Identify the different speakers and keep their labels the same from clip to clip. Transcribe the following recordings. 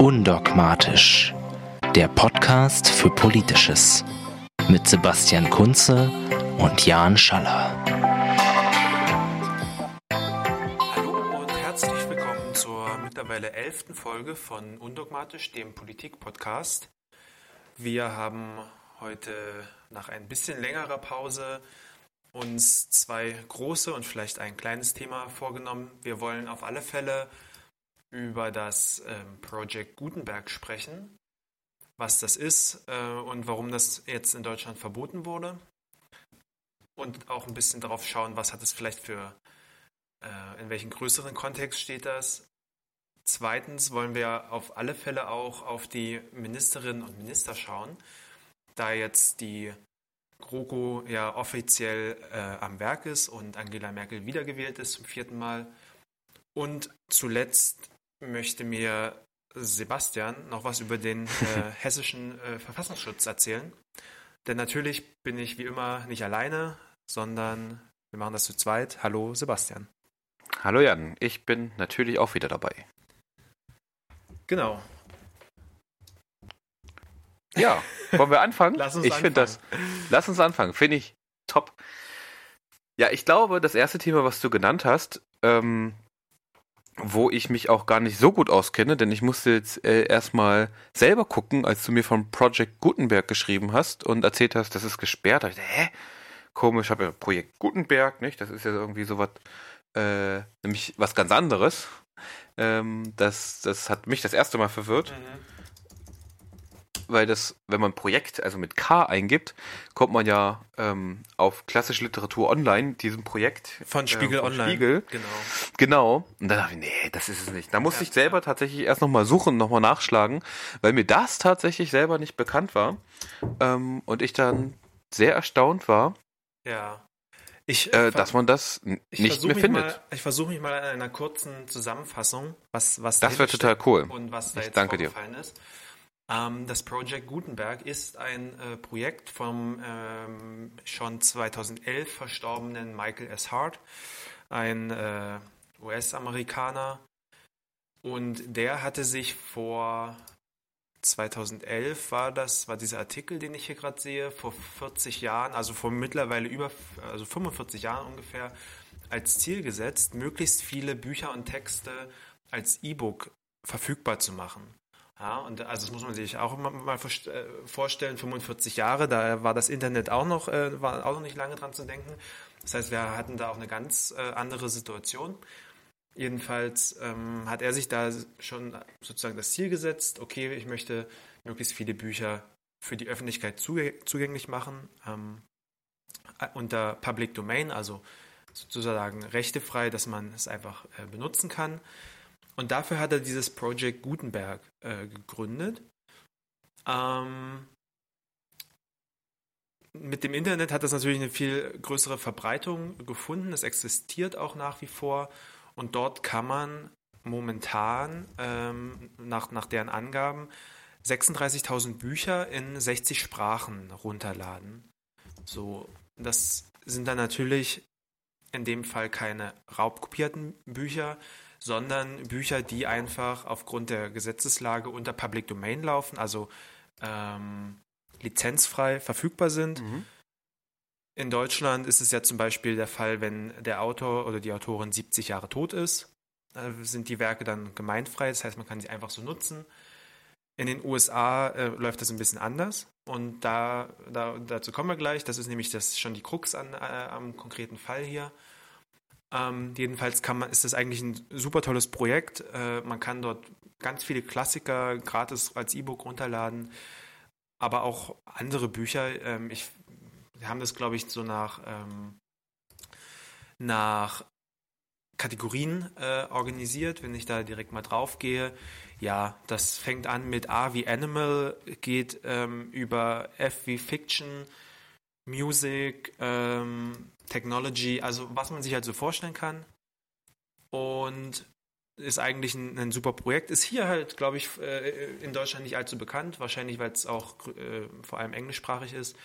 Speaker 1: Undogmatisch. Der Podcast für Politisches. Mit Sebastian Kunze und Jan Schaller.
Speaker 2: Hallo und herzlich willkommen zur mittlerweile elften Folge von Undogmatisch, dem Politik-Podcast. Wir haben heute nach ein bisschen längerer Pause uns zwei große und vielleicht ein kleines Thema vorgenommen. Wir wollen auf alle Fälle über das ähm, Project Gutenberg sprechen, was das ist äh, und warum das jetzt in Deutschland verboten wurde. Und auch ein bisschen darauf schauen, was hat es vielleicht für, äh, in welchem größeren Kontext steht das. Zweitens wollen wir auf alle Fälle auch auf die Ministerinnen und Minister schauen, da jetzt die GroKo ja offiziell äh, am Werk ist und Angela Merkel wiedergewählt ist zum vierten Mal. Und zuletzt möchte mir Sebastian noch was über den äh, hessischen äh, Verfassungsschutz erzählen. Denn natürlich bin ich wie immer nicht alleine, sondern wir machen das zu zweit. Hallo Sebastian.
Speaker 3: Hallo Jan, ich bin natürlich auch wieder dabei.
Speaker 2: Genau.
Speaker 3: Ja, wollen wir anfangen?
Speaker 2: Lass uns
Speaker 3: ich finde das. Lass uns anfangen, finde ich top. Ja, ich glaube, das erste Thema, was du genannt hast, ähm, wo ich mich auch gar nicht so gut auskenne, denn ich musste jetzt äh, erstmal selber gucken, als du mir von Project Gutenberg geschrieben hast und erzählt hast, das ist gesperrt. Da ich dachte, hä? Komisch, habe ja Projekt Gutenberg, nicht? Das ist ja irgendwie so was, äh, nämlich was ganz anderes. Ähm, das, das hat mich das erste Mal verwirrt. Mhm weil das, wenn man Projekt, also mit K eingibt, kommt man ja ähm, auf klassische Literatur online, diesem Projekt.
Speaker 2: Von Spiegel äh, von
Speaker 3: Online. Spiegel.
Speaker 2: Genau.
Speaker 3: Genau. Und dann dachte ich, nee, das ist es nicht. Da musste ja, ich selber ja. tatsächlich erst nochmal suchen, nochmal nachschlagen, weil mir das tatsächlich selber nicht bekannt war. Ähm, und ich dann sehr erstaunt war.
Speaker 2: Ja.
Speaker 3: Ich, äh, dass man das nicht mehr findet.
Speaker 2: Mal, ich versuche mich mal in einer kurzen Zusammenfassung, was, was
Speaker 3: das wäre total cool.
Speaker 2: Und was da
Speaker 3: ich
Speaker 2: jetzt
Speaker 3: danke dir.
Speaker 2: ist. Ähm, das Project Gutenberg ist ein äh, Projekt vom ähm, schon 2011 verstorbenen Michael S. Hart, ein äh, US-Amerikaner. Und der hatte sich vor 2011 war das, war dieser Artikel, den ich hier gerade sehe, vor 40 Jahren, also vor mittlerweile über, also 45 Jahren ungefähr, als Ziel gesetzt, möglichst viele Bücher und Texte als E-Book verfügbar zu machen. Ja, und also das muss man sich auch mal äh, vorstellen, 45 Jahre, da war das Internet auch noch, äh, war auch noch nicht lange dran zu denken. Das heißt, wir hatten da auch eine ganz äh, andere Situation. Jedenfalls ähm, hat er sich da schon sozusagen das Ziel gesetzt, okay, ich möchte möglichst viele Bücher für die Öffentlichkeit zugänglich machen, ähm, unter Public Domain, also sozusagen rechtefrei, dass man es einfach äh, benutzen kann. Und dafür hat er dieses Project Gutenberg äh, gegründet. Ähm, mit dem Internet hat das natürlich eine viel größere Verbreitung gefunden. Es existiert auch nach wie vor. Und dort kann man momentan ähm, nach, nach deren Angaben 36.000 Bücher in 60 Sprachen runterladen. So, das sind dann natürlich in dem Fall keine raubkopierten Bücher, sondern Bücher, die einfach aufgrund der Gesetzeslage unter Public Domain laufen, also ähm, lizenzfrei verfügbar sind. Mhm. In Deutschland ist es ja zum Beispiel der Fall, wenn der Autor oder die Autorin 70 Jahre tot ist, äh, sind die Werke dann gemeinfrei, das heißt, man kann sie einfach so nutzen. In den USA äh, läuft das ein bisschen anders und da, da, dazu kommen wir gleich. Das ist nämlich das schon die Krux an, äh, am konkreten Fall hier. Ähm, jedenfalls man, ist das eigentlich ein super tolles Projekt. Äh, man kann dort ganz viele Klassiker gratis als E-Book runterladen, aber auch andere Bücher. Ähm, ich, wir haben das, glaube ich, so nach, ähm, nach Kategorien äh, organisiert, wenn ich da direkt mal drauf gehe. Ja, das fängt an mit A wie Animal, geht ähm, über F wie Fiction, Music, ähm, Technology, also was man sich halt so vorstellen kann. Und ist eigentlich ein, ein super Projekt. Ist hier halt, glaube ich, äh, in Deutschland nicht allzu bekannt, wahrscheinlich, weil es auch äh, vor allem englischsprachig ist.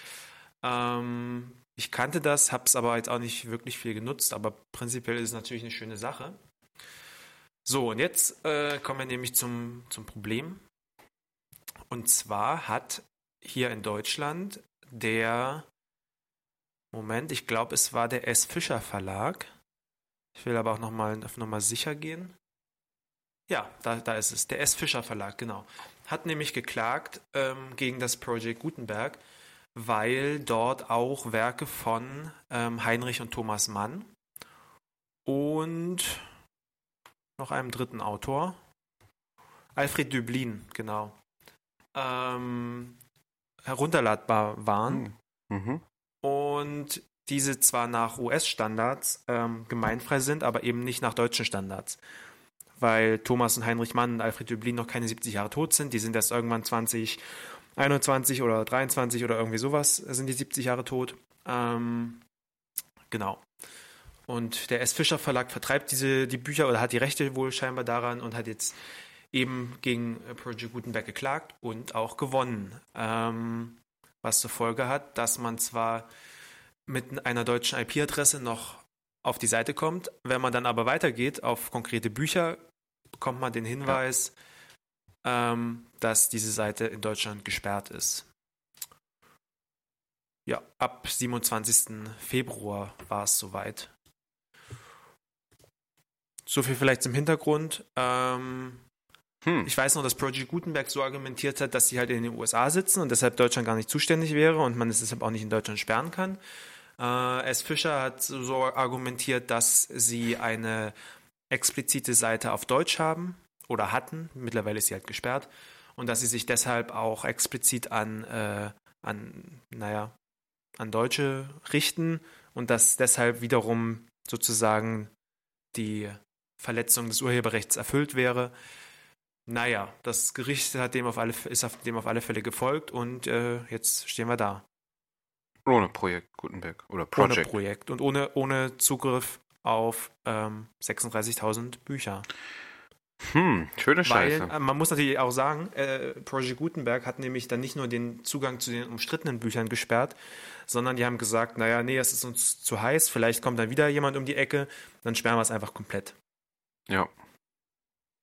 Speaker 2: Ähm, Ich kannte das, habe es aber jetzt auch nicht wirklich viel genutzt, aber prinzipiell ist es natürlich eine schöne Sache. So, und jetzt äh, kommen wir nämlich zum, zum Problem. Und zwar hat hier in Deutschland der, Moment, ich glaube, es war der S. Fischer Verlag. Ich will aber auch nochmal noch mal sicher gehen. Ja, da, da ist es. Der S. Fischer Verlag, genau. Hat nämlich geklagt ähm, gegen das Project Gutenberg, weil dort auch Werke von ähm, Heinrich und Thomas Mann und noch einem dritten Autor, Alfred Döblin, genau, ähm, herunterladbar waren. Hm. Mhm. Und diese zwar nach US-Standards ähm, gemeinfrei sind, aber eben nicht nach deutschen Standards. Weil Thomas und Heinrich Mann und Alfred Döblin noch keine 70 Jahre tot sind. Die sind erst irgendwann 20, 21 oder 23 oder irgendwie sowas sind die 70 Jahre tot. Ähm, genau. Und der S. Fischer Verlag vertreibt diese, die Bücher oder hat die Rechte wohl scheinbar daran und hat jetzt eben gegen Project Gutenberg geklagt und auch gewonnen. Ähm, was zur Folge hat, dass man zwar mit einer deutschen IP-Adresse noch auf die Seite kommt, wenn man dann aber weitergeht auf konkrete Bücher, bekommt man den Hinweis, ja. ähm, dass diese Seite in Deutschland gesperrt ist. Ja, ab 27. Februar war es soweit. So viel vielleicht zum Hintergrund. Ähm, hm. Ich weiß noch, dass Project Gutenberg so argumentiert hat, dass sie halt in den USA sitzen und deshalb Deutschland gar nicht zuständig wäre und man es deshalb auch nicht in Deutschland sperren kann. Äh, S. Fischer hat so argumentiert, dass sie eine explizite Seite auf Deutsch haben oder hatten. Mittlerweile ist sie halt gesperrt und dass sie sich deshalb auch explizit an, äh, an, naja, an Deutsche richten und dass deshalb wiederum sozusagen die Verletzung des Urheberrechts erfüllt wäre. Naja, das Gericht hat dem auf alle, ist auf dem auf alle Fälle gefolgt und äh, jetzt stehen wir da.
Speaker 3: Ohne Projekt Gutenberg oder Project.
Speaker 2: Ohne Projekt und ohne, ohne Zugriff auf ähm, 36.000 Bücher.
Speaker 3: Hm, schöne Scheiße.
Speaker 2: Weil, äh, man muss natürlich auch sagen, äh, Project Gutenberg hat nämlich dann nicht nur den Zugang zu den umstrittenen Büchern gesperrt, sondern die haben gesagt, naja, nee, es ist uns zu heiß, vielleicht kommt dann wieder jemand um die Ecke, dann sperren wir es einfach komplett.
Speaker 3: Ja.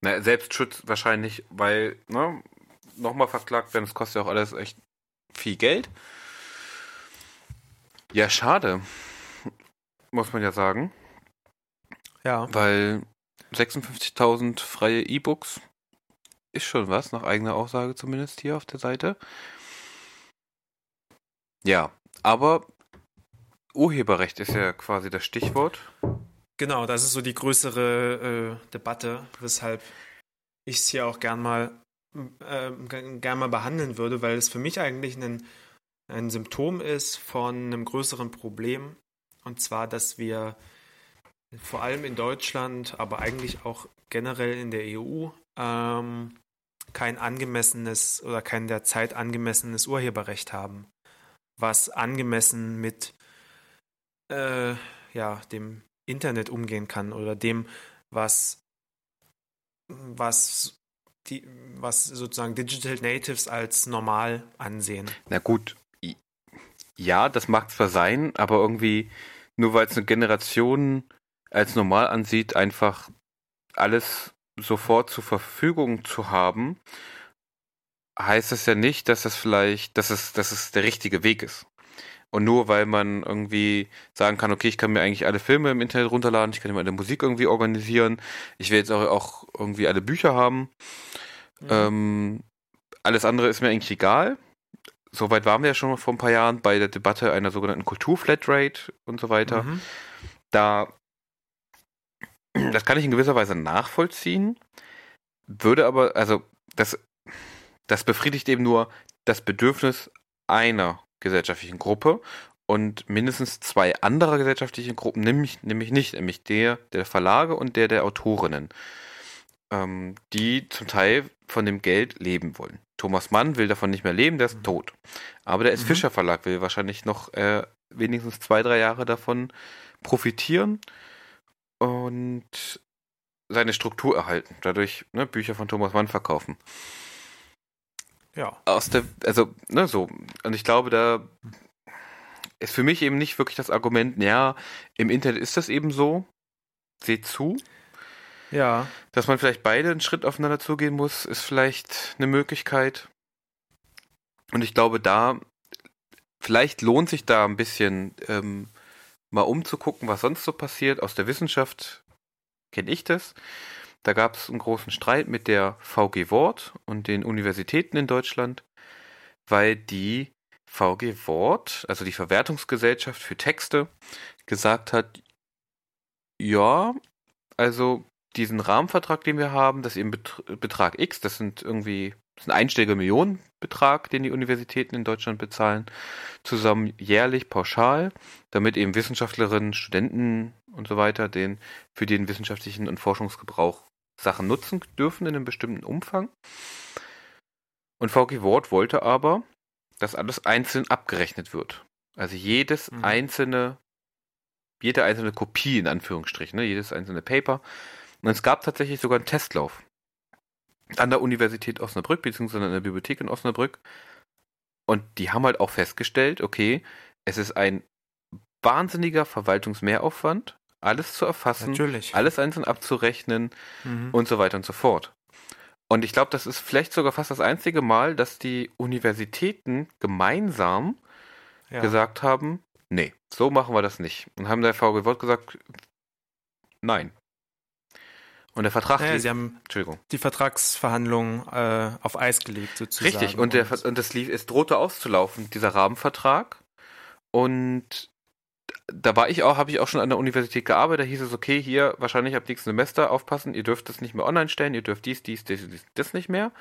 Speaker 3: Na, Selbstschutz wahrscheinlich, weil, ne, nochmal verklagt werden, das kostet ja auch alles echt viel Geld. Ja, schade. Muss man ja sagen.
Speaker 2: Ja.
Speaker 3: Weil 56.000 freie E-Books ist schon was, nach eigener Aussage zumindest hier auf der Seite. Ja, aber Urheberrecht ist ja quasi das Stichwort.
Speaker 2: Genau, das ist so die größere äh, Debatte, weshalb ich es hier auch gern mal, äh, gern mal behandeln würde, weil es für mich eigentlich ein, ein Symptom ist von einem größeren Problem. Und zwar, dass wir vor allem in Deutschland, aber eigentlich auch generell in der EU ähm, kein angemessenes oder kein der Zeit angemessenes Urheberrecht haben, was angemessen mit äh, ja, dem Internet umgehen kann oder dem, was, was, die, was sozusagen Digital Natives als normal ansehen.
Speaker 3: Na gut, ja, das mag zwar sein, aber irgendwie, nur weil es eine Generation als normal ansieht, einfach alles sofort zur Verfügung zu haben, heißt es ja nicht, dass es vielleicht, dass es, dass es der richtige Weg ist. Und nur weil man irgendwie sagen kann, okay, ich kann mir eigentlich alle Filme im Internet runterladen, ich kann mir alle Musik irgendwie organisieren, ich will jetzt auch, auch irgendwie alle Bücher haben. Mhm. Ähm, alles andere ist mir eigentlich egal. Soweit waren wir ja schon vor ein paar Jahren bei der Debatte einer sogenannten Kulturflatrate und so weiter. Mhm. Da, das kann ich in gewisser Weise nachvollziehen, würde aber, also, das, das befriedigt eben nur das Bedürfnis einer gesellschaftlichen Gruppe und mindestens zwei andere gesellschaftliche Gruppen, nämlich, nämlich nicht, nämlich der der Verlage und der der Autorinnen, ähm, die zum Teil von dem Geld leben wollen. Thomas Mann will davon nicht mehr leben, der ist mhm. tot. Aber der S. Mhm. Fischer Verlag will wahrscheinlich noch äh, wenigstens zwei, drei Jahre davon profitieren und seine Struktur erhalten. Dadurch ne, Bücher von Thomas Mann verkaufen.
Speaker 2: Ja.
Speaker 3: Aus der, also, ne, so. Und ich glaube, da ist für mich eben nicht wirklich das Argument, ja, im Internet ist das eben so, seht zu.
Speaker 2: Ja.
Speaker 3: Dass man vielleicht beide einen Schritt aufeinander zugehen muss, ist vielleicht eine Möglichkeit. Und ich glaube, da, vielleicht lohnt sich da ein bisschen ähm, mal umzugucken, was sonst so passiert. Aus der Wissenschaft kenne ich das. Da gab es einen großen Streit mit der VG Wort und den Universitäten in Deutschland, weil die VG Wort, also die Verwertungsgesellschaft für Texte, gesagt hat, ja, also diesen Rahmenvertrag, den wir haben, das ist eben Betrag X, das sind irgendwie das ist ein einstelliger Millionenbetrag, den die Universitäten in Deutschland bezahlen, zusammen jährlich pauschal, damit eben Wissenschaftlerinnen, Studenten und so weiter den für den wissenschaftlichen und Forschungsgebrauch Sachen nutzen dürfen in einem bestimmten Umfang. Und VG Wort wollte aber, dass alles einzeln abgerechnet wird. Also jedes mhm. einzelne, jede einzelne Kopie in Anführungsstrichen, ne, jedes einzelne Paper. Und es gab tatsächlich sogar einen Testlauf an der Universität Osnabrück, beziehungsweise an der Bibliothek in Osnabrück. Und die haben halt auch festgestellt, okay, es ist ein wahnsinniger Verwaltungsmehraufwand, alles zu erfassen,
Speaker 2: Natürlich.
Speaker 3: alles einzeln abzurechnen mhm. und so weiter und so fort. Und ich glaube, das ist vielleicht sogar fast das einzige Mal, dass die Universitäten gemeinsam ja. gesagt haben, nee, so machen wir das nicht. Und haben der VG Wort gesagt, nein, und der Vertrag.
Speaker 2: Naja, lief, sie haben die Vertragsverhandlungen äh, auf Eis gelegt, sozusagen.
Speaker 3: Richtig, und, der, und das lief, es drohte auszulaufen, dieser Rahmenvertrag. Und da war ich auch, habe ich auch schon an der Universität gearbeitet, da hieß es, okay, hier wahrscheinlich ab nächsten Semester aufpassen, ihr dürft das nicht mehr online stellen, ihr dürft dies, dies, dies, dies das nicht mehr.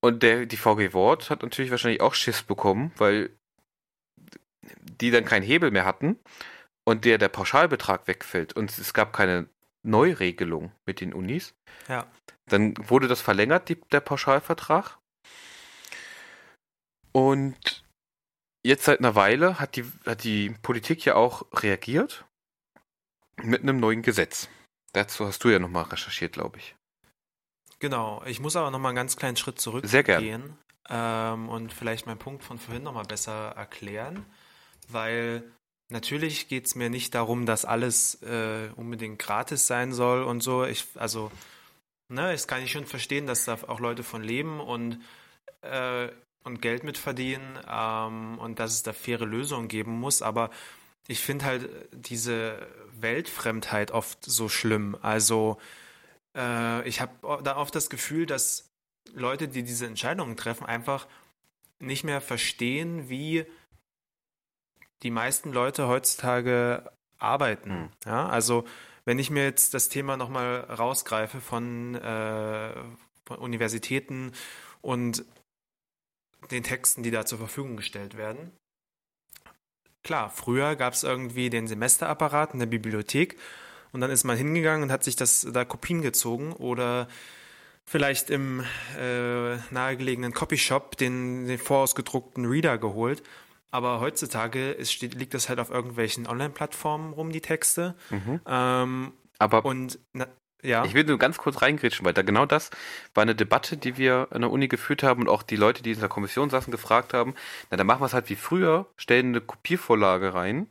Speaker 3: Und der, die VG Wort hat natürlich wahrscheinlich auch Schiss bekommen, weil die dann keinen Hebel mehr hatten und der, der Pauschalbetrag wegfällt und es gab keine Neuregelung mit den Unis.
Speaker 2: Ja.
Speaker 3: Dann wurde das verlängert, die, der Pauschalvertrag. Und jetzt seit einer Weile hat die, hat die Politik ja auch reagiert mit einem neuen Gesetz. Dazu hast du ja nochmal recherchiert, glaube ich.
Speaker 2: Genau, ich muss aber nochmal einen ganz kleinen Schritt zurückgehen
Speaker 3: Sehr.
Speaker 2: Ähm, und vielleicht meinen Punkt von vorhin nochmal besser erklären, weil Natürlich geht es mir nicht darum, dass alles äh, unbedingt gratis sein soll und so. Ich, also, ne, das kann ich schon verstehen, dass da auch Leute von leben und, äh, und Geld mitverdienen ähm, und dass es da faire Lösungen geben muss. Aber ich finde halt diese Weltfremdheit oft so schlimm. Also, äh, ich habe da oft das Gefühl, dass Leute, die diese Entscheidungen treffen, einfach nicht mehr verstehen, wie die meisten Leute heutzutage arbeiten. Mhm. Ja, also wenn ich mir jetzt das Thema nochmal rausgreife von, äh, von Universitäten und den Texten, die da zur Verfügung gestellt werden. Klar, früher gab es irgendwie den Semesterapparat in der Bibliothek und dann ist man hingegangen und hat sich das da Kopien gezogen oder vielleicht im äh, nahegelegenen Copyshop den, den vorausgedruckten Reader geholt aber heutzutage ist, steht, liegt das halt auf irgendwelchen Online-Plattformen rum, die Texte.
Speaker 3: Mhm.
Speaker 2: Ähm,
Speaker 3: aber
Speaker 2: und na, ja.
Speaker 3: Ich will nur ganz kurz reingrätschen, weil da genau das war eine Debatte, die wir an der Uni geführt haben und auch die Leute, die in der Kommission saßen, gefragt haben, na dann machen wir es halt wie früher, stellen eine Kopiervorlage rein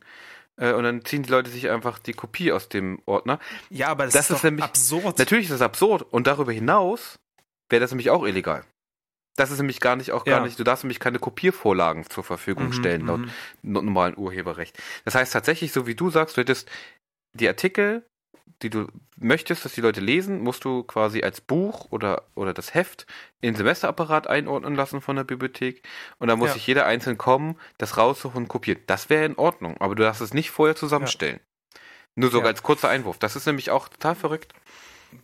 Speaker 3: äh, und dann ziehen die Leute sich einfach die Kopie aus dem Ordner.
Speaker 2: Ja, aber das, das ist, ist nämlich absurd.
Speaker 3: Natürlich ist das absurd und darüber hinaus wäre das nämlich auch illegal. Das ist nämlich gar nicht auch gar ja. nicht, du darfst nämlich keine Kopiervorlagen zur Verfügung mhm, stellen, laut mhm. normalen Urheberrecht. Das heißt tatsächlich, so wie du sagst, du hättest die Artikel, die du möchtest, dass die Leute lesen, musst du quasi als Buch oder, oder das Heft in den Semesterapparat einordnen lassen von der Bibliothek und dann muss ja. sich jeder einzeln kommen, das raussuchen und kopieren. Das wäre in Ordnung, aber du darfst es nicht vorher zusammenstellen. Ja. Nur so als kurzer Einwurf. Das ist nämlich auch total verrückt.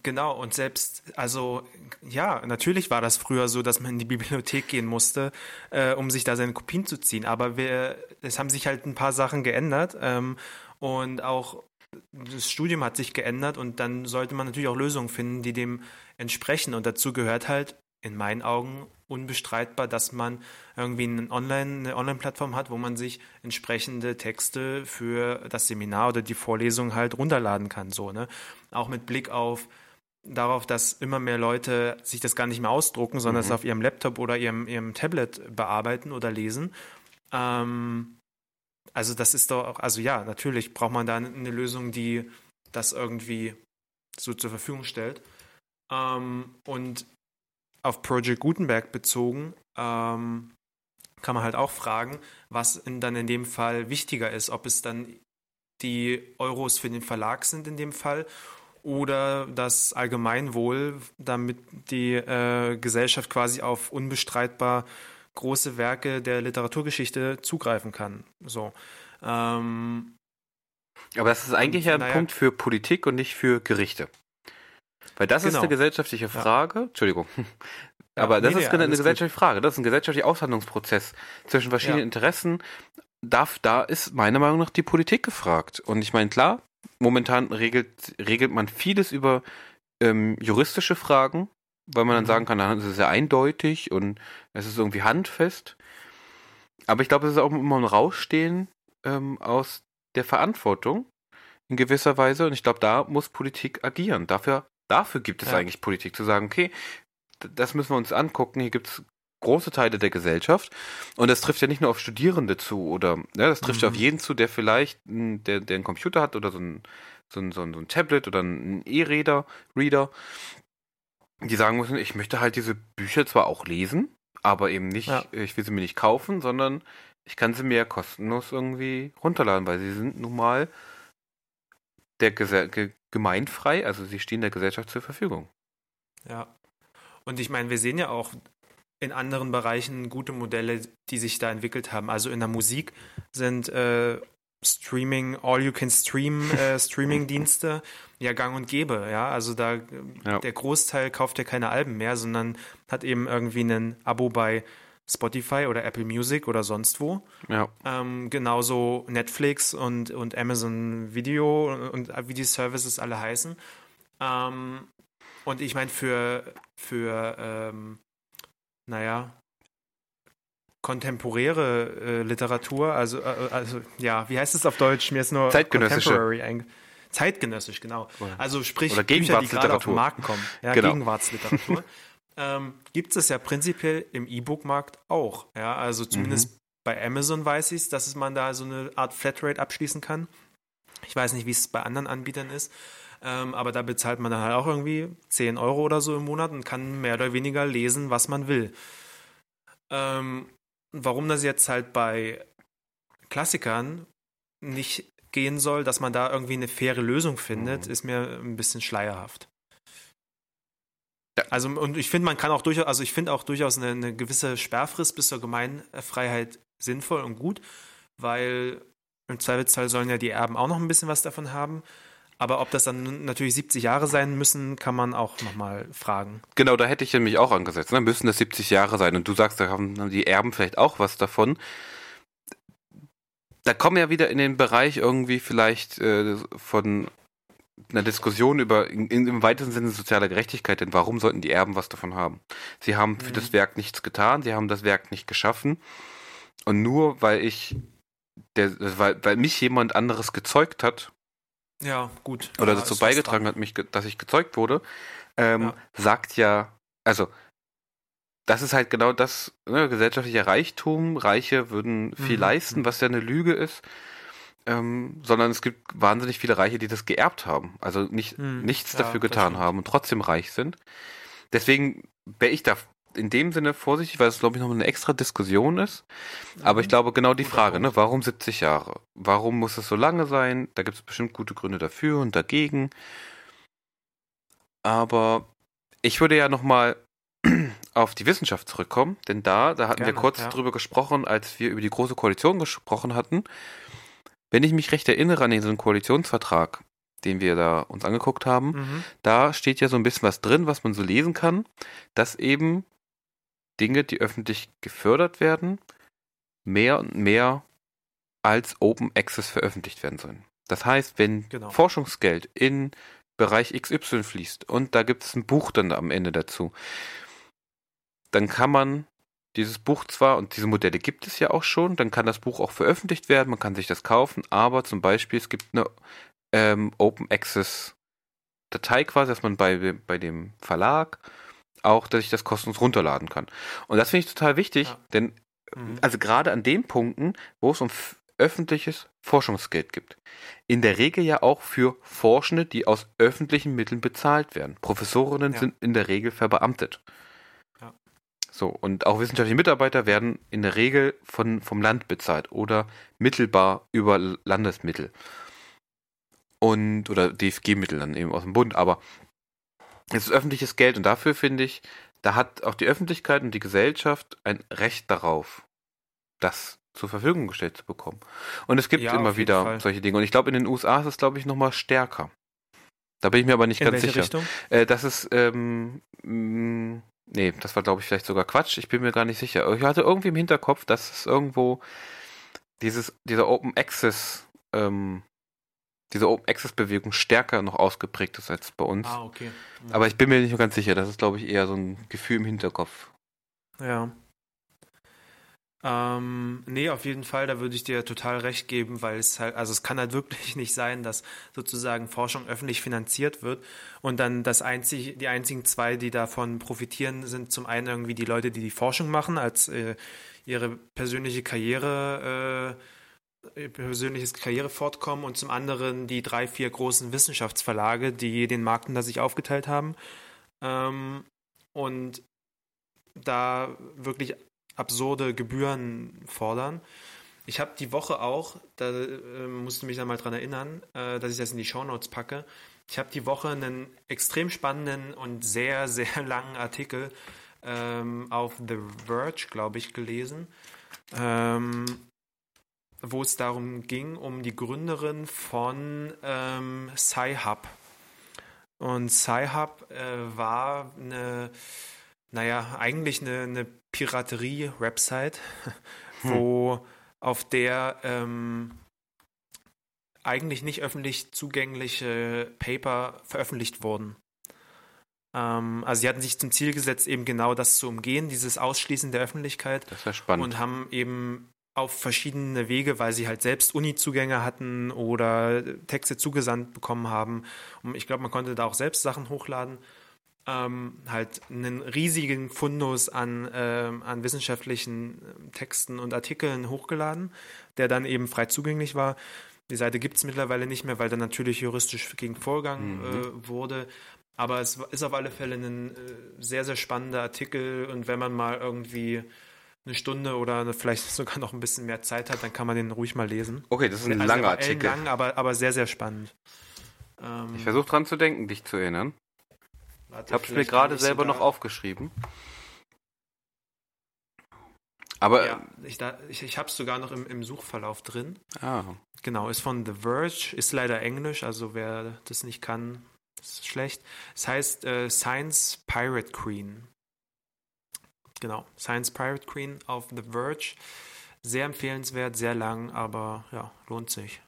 Speaker 2: Genau, und selbst, also ja, natürlich war das früher so, dass man in die Bibliothek gehen musste, äh, um sich da seine Kopien zu ziehen. Aber wir, es haben sich halt ein paar Sachen geändert ähm, und auch das Studium hat sich geändert und dann sollte man natürlich auch Lösungen finden, die dem entsprechen. Und dazu gehört halt in meinen Augen unbestreitbar, dass man irgendwie eine Online, eine Online-Plattform hat, wo man sich entsprechende Texte für das Seminar oder die Vorlesung halt runterladen kann. So, ne? Auch mit Blick auf darauf, dass immer mehr Leute sich das gar nicht mehr ausdrucken, sondern mhm. es auf ihrem Laptop oder ihrem, ihrem Tablet bearbeiten oder lesen. Ähm, also das ist doch auch, also ja, natürlich braucht man da eine Lösung, die das irgendwie so zur Verfügung stellt. Ähm, und auf Project Gutenberg bezogen, ähm, kann man halt auch fragen, was in, dann in dem Fall wichtiger ist, ob es dann die Euros für den Verlag sind in dem Fall oder das Allgemeinwohl, damit die äh, Gesellschaft quasi auf unbestreitbar große Werke der Literaturgeschichte zugreifen kann. So. Ähm,
Speaker 3: Aber das ist eigentlich ja ein naja, Punkt für Politik und nicht für Gerichte. Weil das genau. ist eine gesellschaftliche Frage. Ja. Entschuldigung. Aber das nee, ist nee, eine gesellschaftliche gut. Frage. Das ist ein gesellschaftlicher Aushandlungsprozess zwischen verschiedenen ja. Interessen. Darf, da ist meiner Meinung nach die Politik gefragt. Und ich meine, klar, momentan regelt, regelt man vieles über ähm, juristische Fragen, weil man dann mhm. sagen kann, dann ist es sehr eindeutig und es ist irgendwie handfest. Aber ich glaube, es ist auch immer ein Rausstehen ähm, aus der Verantwortung in gewisser Weise. Und ich glaube, da muss Politik agieren. Dafür, dafür gibt es ja. eigentlich Politik, zu sagen, okay, das müssen wir uns angucken. Hier gibt es große Teile der Gesellschaft. Und das trifft ja nicht nur auf Studierende zu oder ja, das trifft mhm. ja auf jeden zu, der vielleicht der, der einen Computer hat oder so ein, so ein, so ein, so ein Tablet oder ein E-Reader, Reader, die sagen müssen, ich möchte halt diese Bücher zwar auch lesen, aber eben nicht, ja. ich will sie mir nicht kaufen, sondern ich kann sie mir kostenlos irgendwie runterladen, weil sie sind nun mal der Gese gemeinfrei, also sie stehen der Gesellschaft zur Verfügung.
Speaker 2: Ja. Und ich meine, wir sehen ja auch in anderen Bereichen gute Modelle, die sich da entwickelt haben. Also in der Musik sind äh, Streaming, All-You-Can-Stream äh, Streaming-Dienste ja gang und gäbe. Ja, also da ja. der Großteil kauft ja keine Alben mehr, sondern hat eben irgendwie ein Abo bei Spotify oder Apple Music oder sonst wo.
Speaker 3: Ja.
Speaker 2: Ähm, genauso Netflix und, und Amazon Video und, und wie die Services alle heißen. Ähm, und ich meine, für, für ähm, naja, kontemporäre äh, Literatur, also, äh, also, ja, wie heißt es auf Deutsch? Mir ist nur
Speaker 3: Zeitgenössische.
Speaker 2: Zeitgenössisch, genau. Also sprich
Speaker 3: Bücher, die gerade
Speaker 2: auf den Markt kommen. Ja, genau. Gegenwartsliteratur. ähm, Gibt es ja prinzipiell im E-Book-Markt auch. Ja, also zumindest mhm. bei Amazon weiß ich es, dass man da so eine Art Flatrate abschließen kann. Ich weiß nicht, wie es bei anderen Anbietern ist. Ähm, aber da bezahlt man dann halt auch irgendwie 10 Euro oder so im Monat und kann mehr oder weniger lesen, was man will. Ähm, warum das jetzt halt bei Klassikern nicht gehen soll, dass man da irgendwie eine faire Lösung findet, mhm. ist mir ein bisschen schleierhaft. Ja. Also, und ich finde, man kann auch durchaus, also ich finde auch durchaus eine, eine, gewisse Sperrfrist bis zur Gemeinfreiheit sinnvoll und gut, weil im Zweifelsfall sollen ja die Erben auch noch ein bisschen was davon haben. Aber ob das dann natürlich 70 Jahre sein müssen, kann man auch nochmal fragen.
Speaker 3: Genau, da hätte ich nämlich auch angesetzt. Dann ne? müssen das 70 Jahre sein. Und du sagst, da haben die Erben vielleicht auch was davon. Da kommen wir ja wieder in den Bereich irgendwie vielleicht äh, von einer Diskussion über in, in, im weitesten Sinne soziale Gerechtigkeit, denn warum sollten die Erben was davon haben? Sie haben für mhm. das Werk nichts getan, sie haben das Werk nicht geschaffen. Und nur weil ich, der, weil, weil mich jemand anderes gezeugt hat,
Speaker 2: ja, gut.
Speaker 3: Oder ja, dazu beigetragen hat, mich, dass ich gezeugt wurde, ähm, ja. sagt ja, also das ist halt genau das, ne, gesellschaftlicher Reichtum, Reiche würden viel mhm. leisten, was ja eine Lüge ist. Ähm, sondern es gibt wahnsinnig viele Reiche, die das geerbt haben, also nicht, mhm. nichts ja, dafür getan haben und trotzdem reich sind. Deswegen wäre ich da in dem Sinne vorsichtig, weil es, glaube ich, noch eine extra Diskussion ist. Aber ich mhm. glaube, genau die Frage, ne, warum 70 Jahre? Warum muss es so lange sein? Da gibt es bestimmt gute Gründe dafür und dagegen. Aber ich würde ja nochmal auf die Wissenschaft zurückkommen, denn da, da hatten Gerne, wir kurz ja. drüber gesprochen, als wir über die Große Koalition gesprochen hatten. Wenn ich mich recht erinnere an diesen Koalitionsvertrag, den wir da uns angeguckt haben, mhm. da steht ja so ein bisschen was drin, was man so lesen kann, dass eben Dinge, die öffentlich gefördert werden, mehr und mehr als Open Access veröffentlicht werden sollen. Das heißt, wenn genau. Forschungsgeld in Bereich XY fließt und da gibt es ein Buch dann am Ende dazu, dann kann man dieses Buch zwar, und diese Modelle gibt es ja auch schon, dann kann das Buch auch veröffentlicht werden, man kann sich das kaufen, aber zum Beispiel es gibt eine ähm, Open Access Datei quasi, dass man bei, bei dem Verlag auch, dass ich das kostenlos runterladen kann. Und das finde ich total wichtig, ja. denn mhm. also gerade an den Punkten, wo es um öffentliches Forschungsgeld gibt. In der Regel ja auch für Forschende, die aus öffentlichen Mitteln bezahlt werden. Professorinnen
Speaker 2: Ja.
Speaker 3: sind in der Regel verbeamtet. So, und auch wissenschaftliche Mitarbeiter werden in der Regel von, vom Land bezahlt oder mittelbar über Landesmittel. Und, oder DFG-Mittel dann eben aus dem Bund, aber es ist öffentliches Geld und dafür finde ich, da hat auch die Öffentlichkeit und die Gesellschaft ein Recht darauf, das zur Verfügung gestellt zu bekommen. Und es gibt
Speaker 2: Ja,
Speaker 3: immer wieder
Speaker 2: Fall.
Speaker 3: solche Dinge. Und ich glaube, in den USA ist es, glaube ich, nochmal stärker. Da bin ich mir aber nicht
Speaker 2: In
Speaker 3: ganz
Speaker 2: welche
Speaker 3: sicher.
Speaker 2: Richtung?
Speaker 3: Äh, das ist, ähm, nee, das war, glaube ich, vielleicht sogar Quatsch. Ich bin mir gar nicht sicher. Ich hatte irgendwie im Hinterkopf, dass es irgendwo dieses, dieser Open Access, ähm, diese Open Access Bewegung stärker noch ausgeprägt ist als bei uns.
Speaker 2: Ah, okay.
Speaker 3: Aber ich bin mir nicht ganz sicher. Das ist, glaube ich, eher so ein Gefühl im Hinterkopf.
Speaker 2: Ja. Ähm, nee, auf jeden Fall, da würde ich dir total recht geben, weil es halt, also es kann halt wirklich nicht sein, dass sozusagen Forschung öffentlich finanziert wird und dann das einzig, die einzigen zwei, die davon profitieren, sind zum einen irgendwie die Leute, die die Forschung machen, als äh, ihre persönliche Karriere, äh, ihr persönliches Karrierefortkommen und zum anderen die drei, vier großen Wissenschaftsverlage, die den Markt unter sich aufgeteilt haben. Ähm, und da wirklich absurde Gebühren fordern. Ich habe die Woche auch, da äh, musste mich dann mal dran erinnern, äh, dass ich das in die Shownotes packe. Ich habe die Woche einen extrem spannenden und sehr, sehr langen Artikel ähm, auf The Verge, glaube ich, gelesen, ähm, wo es darum ging, um die Gründerin von ähm, Sci-Hub. Und Sci-Hub äh, war eine, naja, eigentlich eine, eine Piraterie-Website, wo auf der ähm, eigentlich nicht öffentlich zugängliche Paper veröffentlicht wurden. Ähm, also sie hatten sich zum Ziel gesetzt, eben genau das zu umgehen, dieses Ausschließen der Öffentlichkeit
Speaker 3: Das wäre spannend.
Speaker 2: und haben eben auf verschiedene Wege, weil sie halt selbst Uni-Zugänge hatten oder Texte zugesandt bekommen haben. Und ich glaube, man konnte da auch selbst Sachen hochladen. Ähm, halt einen riesigen Fundus an, ähm, an wissenschaftlichen ähm, Texten und Artikeln hochgeladen, der dann eben frei zugänglich war. Die Seite gibt es mittlerweile nicht mehr, weil dann natürlich juristisch gegen Vorgang
Speaker 3: Mhm.
Speaker 2: äh, wurde. Aber es ist auf alle Fälle ein äh, sehr, sehr spannender Artikel. Und wenn man mal irgendwie eine Stunde oder eine, vielleicht sogar noch ein bisschen mehr Zeit hat, dann kann man den ruhig mal lesen.
Speaker 3: Okay, das ist ein
Speaker 2: Also
Speaker 3: langer
Speaker 2: er
Speaker 3: Artikel.
Speaker 2: ellenlang, aber, aber sehr, sehr spannend. Ähm,
Speaker 3: Ich versuche dran zu denken, dich zu erinnern.
Speaker 2: Warte,
Speaker 3: Ich habe es mir gerade selber
Speaker 2: sogar-
Speaker 3: noch aufgeschrieben. Aber,
Speaker 2: Ja, ich, da- ich, ich habe es sogar noch im, im Suchverlauf drin.
Speaker 3: ah,
Speaker 2: Genau, ist von The Verge, ist leider Englisch, also wer das nicht kann, ist schlecht. Es heißt äh, Science Pirate Queen. Genau, Science Pirate Queen auf The Verge. Sehr empfehlenswert, sehr lang, aber ja, lohnt sich.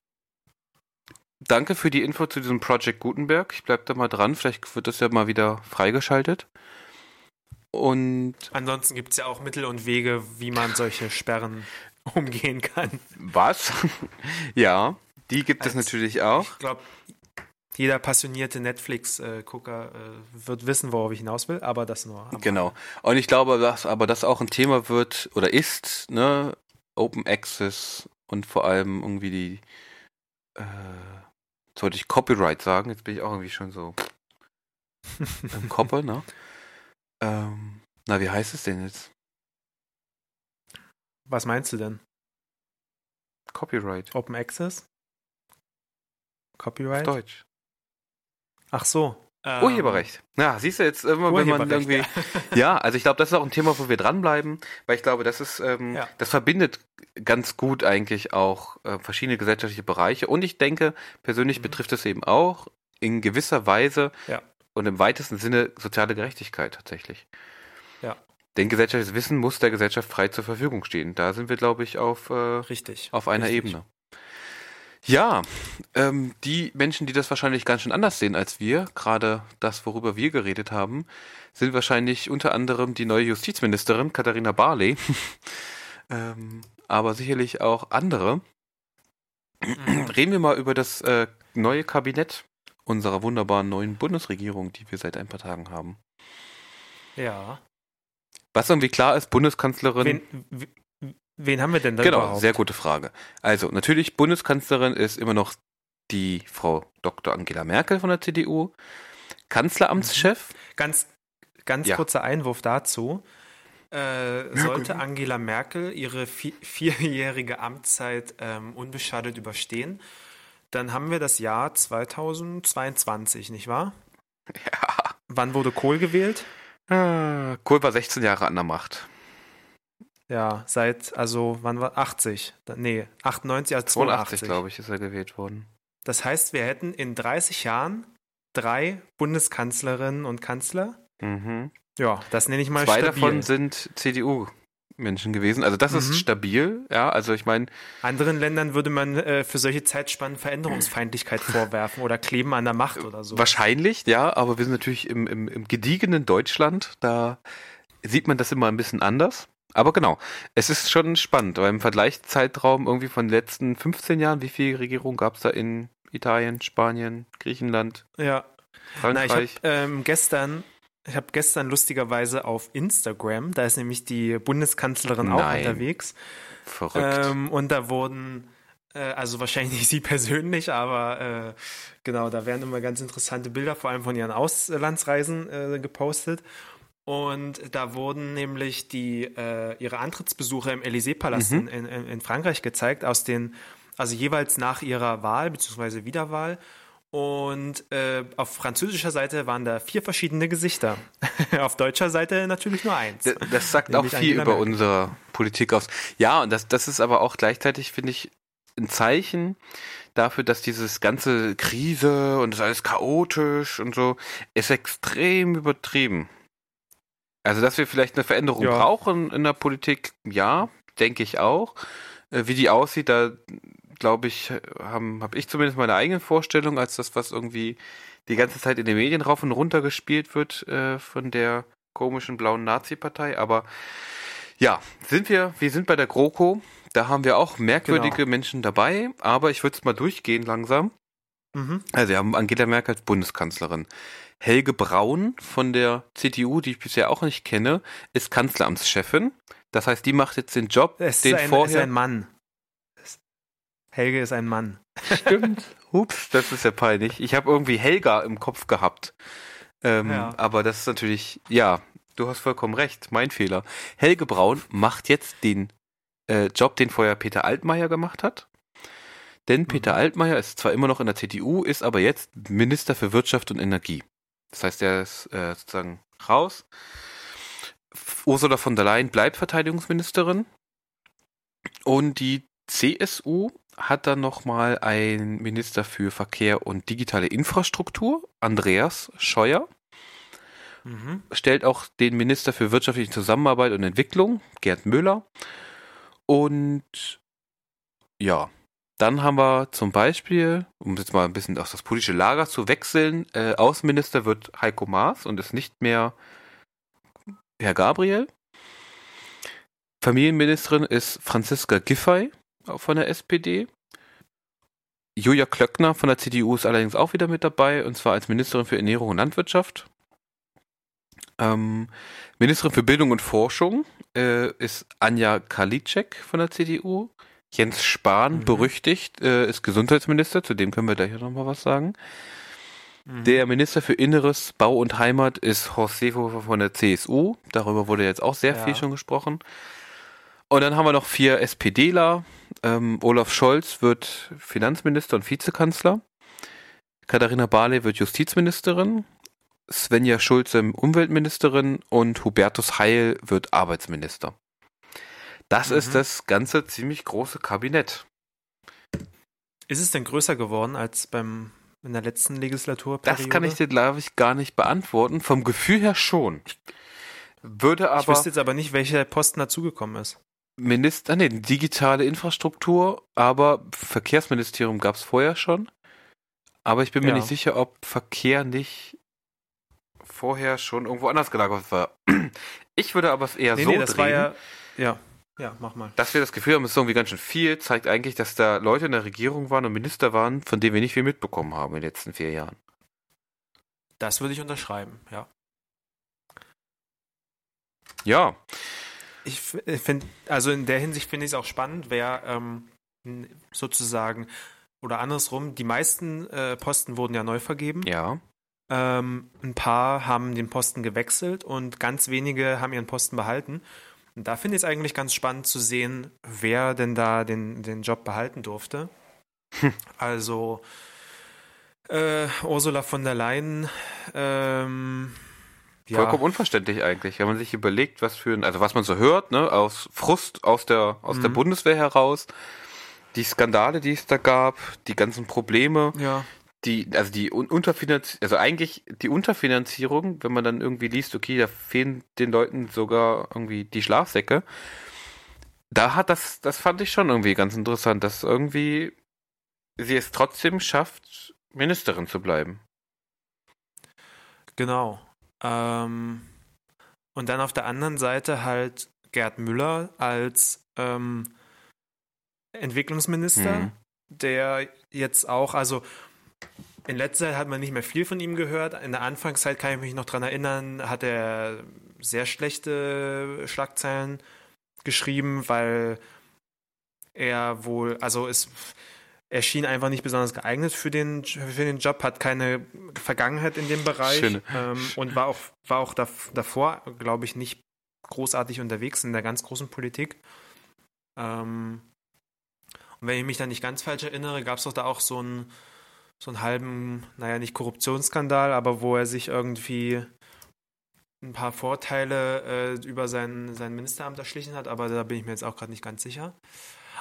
Speaker 3: Danke für die Info zu diesem Project Gutenberg. Ich bleib da mal dran. Vielleicht wird das ja mal wieder freigeschaltet. Und
Speaker 2: Ansonsten gibt es ja auch Mittel und Wege, wie man solche Sperren umgehen kann.
Speaker 3: was? ja, die gibt es
Speaker 2: Als-
Speaker 3: natürlich auch.
Speaker 2: Ich glaube, jeder passionierte Netflix-Gucker äh, wird wissen, worauf ich hinaus will, aber das nur.
Speaker 3: Genau. Und ich glaube, dass aber das auch ein Thema wird oder ist, ne, Open Access und vor allem irgendwie die, äh, wollte ich Copyright sagen, jetzt bin ich auch irgendwie schon so im Koppe, ne? Ähm, na, wie heißt es denn jetzt?
Speaker 2: Was meinst du denn?
Speaker 3: Copyright.
Speaker 2: Open Access?
Speaker 3: Auf
Speaker 2: Copyright?
Speaker 3: Deutsch.
Speaker 2: Ach so. Ähm,
Speaker 3: Urheberrecht. Ja, siehst du jetzt immer, wenn man
Speaker 2: Urheberrecht,
Speaker 3: irgendwie. Ja, also ich glaube, das ist auch ein Thema, wo wir dranbleiben, weil ich glaube, das ist, ähm,
Speaker 2: Ja.
Speaker 3: das verbindet ganz gut eigentlich auch äh, verschiedene gesellschaftliche Bereiche. Und ich denke, persönlich
Speaker 2: Mhm.
Speaker 3: betrifft es eben auch in gewisser Weise
Speaker 2: Ja.
Speaker 3: und im weitesten Sinne soziale Gerechtigkeit tatsächlich.
Speaker 2: Ja.
Speaker 3: Denn gesellschaftliches Wissen muss der Gesellschaft frei zur Verfügung stehen. Da sind wir, glaube ich, auf, äh,
Speaker 2: Richtig.
Speaker 3: auf einer
Speaker 2: Richtig.
Speaker 3: Ebene. Ja, ähm, die Menschen, die das wahrscheinlich ganz schön anders sehen als wir, gerade das, worüber wir geredet haben, sind wahrscheinlich unter anderem die neue Justizministerin Katharina Barley, ähm, aber sicherlich auch andere.
Speaker 2: Mhm.
Speaker 3: Reden wir mal über das äh, neue Kabinett unserer wunderbaren neuen Bundesregierung, die wir seit ein paar Tagen haben.
Speaker 2: Ja.
Speaker 3: Was irgendwie klar ist, Bundeskanzlerin.
Speaker 2: Wen, wen haben wir denn da
Speaker 3: Genau,
Speaker 2: überhaupt?
Speaker 3: sehr gute Frage. Also, natürlich, Bundeskanzlerin ist immer noch die Frau Dr. Angela Merkel von der CDU. Kanzleramtschef,
Speaker 2: Ganz, ganz
Speaker 3: Ja.
Speaker 2: kurzer Einwurf dazu. Äh, sollte Angela Merkel ihre vi vierjährige Amtszeit ähm, unbeschadet überstehen, dann haben wir das Jahr 2022, nicht wahr?
Speaker 3: ja.
Speaker 2: Wann wurde Kohl gewählt?
Speaker 3: Ah, Kohl war 16 Jahre an der Macht.
Speaker 2: Ja, seit, also, wann war 80? Da- Nee, 98, also
Speaker 3: 82,
Speaker 2: 82.
Speaker 3: glaube ich, ist er gewählt worden.
Speaker 2: Das heißt, wir hätten in 30 Jahren drei Bundeskanzlerinnen und Kanzler.
Speaker 3: Mhm.
Speaker 2: Ja, das nenne ich mal
Speaker 3: Zwei
Speaker 2: stabil.
Speaker 3: davon sind CDU-Menschen gewesen. Also das
Speaker 2: Mhm.
Speaker 3: ist stabil, ja. Also ich meine,
Speaker 2: Anderen Ländern würde man äh, für solche Zeitspannen Veränderungsfeindlichkeit vorwerfen oder Kleben an der Macht oder so.
Speaker 3: wahrscheinlich, ja, aber wir sind natürlich im, im, im gediegenen Deutschland, da sieht man das immer ein bisschen anders. Aber genau, es ist schon spannend, weil im Vergleichszeitraum irgendwie von den letzten 15 Jahren, wie viele Regierungen gab es da in Italien, Spanien, Griechenland,
Speaker 2: Ja, na, ich habe
Speaker 3: Frankreich?
Speaker 2: ähm, gestern, ich habe gestern lustigerweise auf Instagram, da ist nämlich die Bundeskanzlerin auch
Speaker 3: Nein.
Speaker 2: unterwegs,
Speaker 3: Verrückt.
Speaker 2: ähm, und da wurden äh, also wahrscheinlich nicht sie persönlich, aber äh, genau, da werden immer ganz interessante Bilder, vor allem von ihren Auslandsreisen äh, gepostet. Und da wurden nämlich die äh, ihre Antrittsbesuche im Élysée-Palast
Speaker 3: Mhm.
Speaker 2: in, in, in Frankreich gezeigt, aus den, also jeweils nach ihrer Wahl bzw. Wiederwahl. Und äh, auf französischer Seite waren da vier verschiedene Gesichter. auf deutscher Seite natürlich nur eins.
Speaker 3: D- Das sagt auch viel über
Speaker 2: Merkel.
Speaker 3: unsere Politik aus. Ja, und das, das ist aber auch gleichzeitig, finde ich, ein Zeichen dafür, dass dieses ganze Krise und das alles chaotisch und so ist extrem übertrieben. Also, dass wir vielleicht eine Veränderung
Speaker 2: Ja.
Speaker 3: brauchen in der Politik, ja, denke ich auch. Äh, Wie die aussieht, da glaube ich, habe hab ich zumindest meine eigene Vorstellung, als das, was irgendwie die ganze Zeit in den Medien rauf und runter gespielt wird äh, von der komischen blauen Nazi-Partei. Aber ja, sind wir, wir sind bei der GroKo. Da haben wir auch merkwürdige
Speaker 2: Genau.
Speaker 3: Menschen dabei, aber ich würde es mal durchgehen langsam.
Speaker 2: Mhm.
Speaker 3: Also wir haben Angela Merkel als Bundeskanzlerin. Helge Braun von der CDU, die ich bisher auch nicht kenne, ist Kanzleramtschefin. Das heißt, die macht jetzt den Job,
Speaker 2: Es ist
Speaker 3: den
Speaker 2: ein, es ist
Speaker 3: vorher.
Speaker 2: ein Mann. Helge ist ein Mann.
Speaker 3: Stimmt. Hups, das ist ja peinlich. Ich habe irgendwie Helga im Kopf gehabt. Ähm,
Speaker 2: Ja.
Speaker 3: Aber das ist natürlich, ja, du hast vollkommen recht, mein Fehler. Helge Braun macht jetzt den äh, Job, den vorher Peter Altmaier gemacht hat. Denn Peter
Speaker 2: Mhm.
Speaker 3: Altmaier ist zwar immer noch in der CDU, ist aber jetzt Minister für Wirtschaft und Energie. Das heißt, er ist äh, sozusagen raus. Ursula von der Leyen bleibt Verteidigungsministerin. Und die CSU hat dann nochmal einen Minister für Verkehr und digitale Infrastruktur, Andreas Scheuer.
Speaker 2: Mhm.
Speaker 3: Stellt auch den Minister für wirtschaftliche Zusammenarbeit und Entwicklung, Gerd Müller. Und ja, dann haben wir zum Beispiel, um jetzt mal ein bisschen auf das politische Lager zu wechseln, äh, Außenminister wird Heiko Maas und ist nicht mehr Herr Gabriel. Familienministerin ist Franziska Giffey von der SPD. Julia Klöckner von der CDU ist allerdings auch wieder mit dabei, und zwar als Ministerin für Ernährung und Landwirtschaft. Ähm, Ministerin für Bildung und Forschung äh, ist Anja Karliczek von der CDU. Jens Spahn,
Speaker 2: Mhm.
Speaker 3: berüchtigt, äh, ist Gesundheitsminister, zu dem können wir gleich nochmal was sagen.
Speaker 2: Mhm.
Speaker 3: Der Minister für Inneres, Bau und Heimat ist Horst Seehofer von der CSU. Darüber wurde jetzt auch sehr
Speaker 2: Ja.
Speaker 3: viel schon gesprochen. Und dann haben wir noch vier SPDler. Ähm, Olaf Scholz wird Finanzminister und Vizekanzler. Katharina Barley wird Justizministerin. Svenja Schulze Umweltministerin und Hubertus Heil wird Arbeitsminister. Das
Speaker 2: Mhm.
Speaker 3: ist das ganze ziemlich große Kabinett.
Speaker 2: Ist es denn größer geworden als beim in der letzten Legislaturperiode?
Speaker 3: Das kann ich dir, glaube ich, gar nicht beantworten. Vom Gefühl her schon. Würde
Speaker 2: Ich
Speaker 3: aber
Speaker 2: wüsste jetzt aber nicht, welcher Posten dazugekommen ist.
Speaker 3: Minister, nee, digitale Infrastruktur, aber Verkehrsministerium gab es vorher schon. Aber ich bin mir
Speaker 2: Ja.
Speaker 3: nicht sicher, ob Verkehr nicht vorher schon irgendwo anders gelagert war. Ich würde aber es eher
Speaker 2: nee,
Speaker 3: so
Speaker 2: nee, das
Speaker 3: drehen,
Speaker 2: war ja. Ja, ja, mach mal.
Speaker 3: dass wir das Gefühl haben, es ist irgendwie ganz schön viel, zeigt eigentlich, dass da Leute in der Regierung waren und Minister waren, von denen wir nicht viel mitbekommen haben in den letzten vier Jahren.
Speaker 2: Das würde ich unterschreiben, ja.
Speaker 3: Ja.
Speaker 2: Ich finde, also in der Hinsicht finde ich es auch spannend, wer ähm, sozusagen oder andersrum, die meisten äh, Posten wurden ja neu vergeben.
Speaker 3: Ja.
Speaker 2: Ähm, ein paar haben den Posten gewechselt und ganz wenige haben ihren Posten behalten. Und da finde ich es eigentlich ganz spannend zu sehen, wer denn da den, den Job behalten durfte. Hm. Also äh, Ursula von der Leyen. Ähm,
Speaker 3: ja. Vollkommen unverständlich eigentlich, wenn man sich überlegt, was für ein, also was man so hört, ne, aus Frust aus der, aus mhm. der Bundeswehr heraus, die Skandale, die es da gab, die ganzen Probleme,
Speaker 2: ja.
Speaker 3: Die, also die Unterfinanzierung, also eigentlich die Unterfinanzierung, wenn man dann irgendwie liest, okay, da fehlen den Leuten sogar irgendwie die Schlafsäcke. Da hat das, das fand ich schon irgendwie ganz interessant, dass irgendwie sie es trotzdem schafft, Ministerin zu bleiben.
Speaker 2: Genau. Ähm, und dann auf der anderen Seite halt Gerd Müller als ähm, Entwicklungsminister, mhm. der jetzt auch, also in letzter Zeit hat man nicht mehr viel von ihm gehört. In der Anfangszeit kann ich mich noch daran erinnern, hat er sehr schlechte Schlagzeilen geschrieben, weil er wohl, also es er schien einfach nicht besonders geeignet für den, für den Job, hat keine Vergangenheit in dem Bereich ähm, und war auch, war auch davor, glaube ich, nicht großartig unterwegs in der ganz großen Politik. Ähm, und wenn ich mich da nicht ganz falsch erinnere, gab es doch da auch so einen, so einen halben, naja, nicht Korruptionsskandal, aber wo er sich irgendwie ein paar Vorteile äh, über sein, sein Ministeramt erschlichen hat, aber da bin ich mir jetzt auch gerade nicht ganz sicher.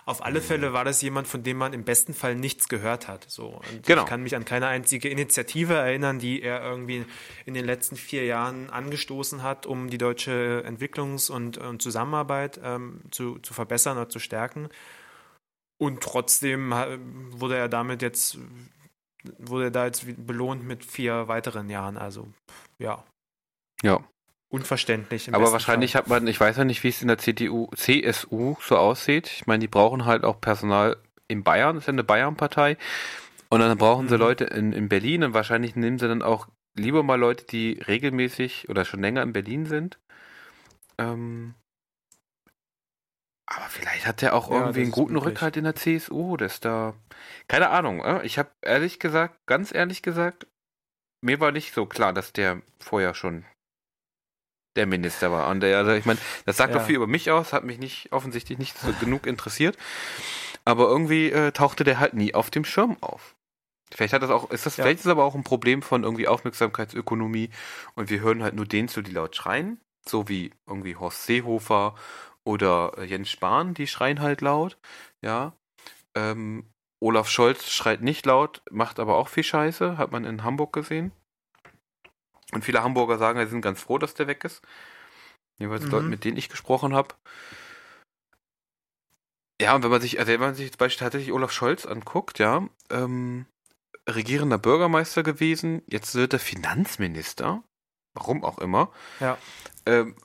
Speaker 2: Auf alle Fälle war das jemand, von dem man im besten Fall nichts gehört hat. So. Und genau. ich kann mich an keine einzige Initiative erinnern, die er irgendwie in den letzten vier Jahren angestoßen hat, um die deutsche Entwicklungs- und, und Zusammenarbeit ähm, zu, zu verbessern oder zu stärken. Und trotzdem wurde er damit jetzt, wurde da jetzt belohnt mit vier weiteren Jahren. Also, ja.
Speaker 3: Ja,
Speaker 2: unverständlich.
Speaker 3: Aber wahrscheinlich Fall. hat man, ich weiß ja nicht, wie es in der CDU, CSU so aussieht. Ich meine, die brauchen halt auch Personal in Bayern, das ist ja eine Bayern-Partei. Und dann brauchen mhm. sie Leute in, in Berlin und wahrscheinlich nehmen sie dann auch lieber mal Leute, die regelmäßig oder schon länger in Berlin sind. Ähm, aber vielleicht hat er auch ja, irgendwie einen guten Rückhalt in der CSU, dass da. Keine Ahnung, äh? ich habe ehrlich gesagt, ganz ehrlich gesagt, mir war nicht so klar, dass der vorher schon der Minister war. Und der, also ich meine, das sagt ja. doch viel über mich aus, hat mich nicht offensichtlich nicht so genug interessiert. Aber irgendwie äh, tauchte der halt nie auf dem Schirm auf. Vielleicht hat das auch, ist das, ja. vielleicht ist aber auch ein Problem von irgendwie Aufmerksamkeitsökonomie und wir hören halt nur denen zu, die laut schreien, so wie irgendwie Horst Seehofer oder äh, Jens Spahn, die schreien halt laut, ja. Ähm, Olaf Scholz schreit nicht laut, macht aber auch viel Scheiße, hat man in Hamburg gesehen. Und viele Hamburger sagen, sie sind ganz froh, dass der weg ist. Jeweils mhm. Leute, mit denen ich gesprochen habe. Ja, und wenn man sich, also wenn man sich zum Beispiel tatsächlich Olaf Scholz anguckt, ja, ähm, regierender Bürgermeister gewesen, jetzt wird er Finanzminister. Warum auch immer.
Speaker 2: Ja. Ähm,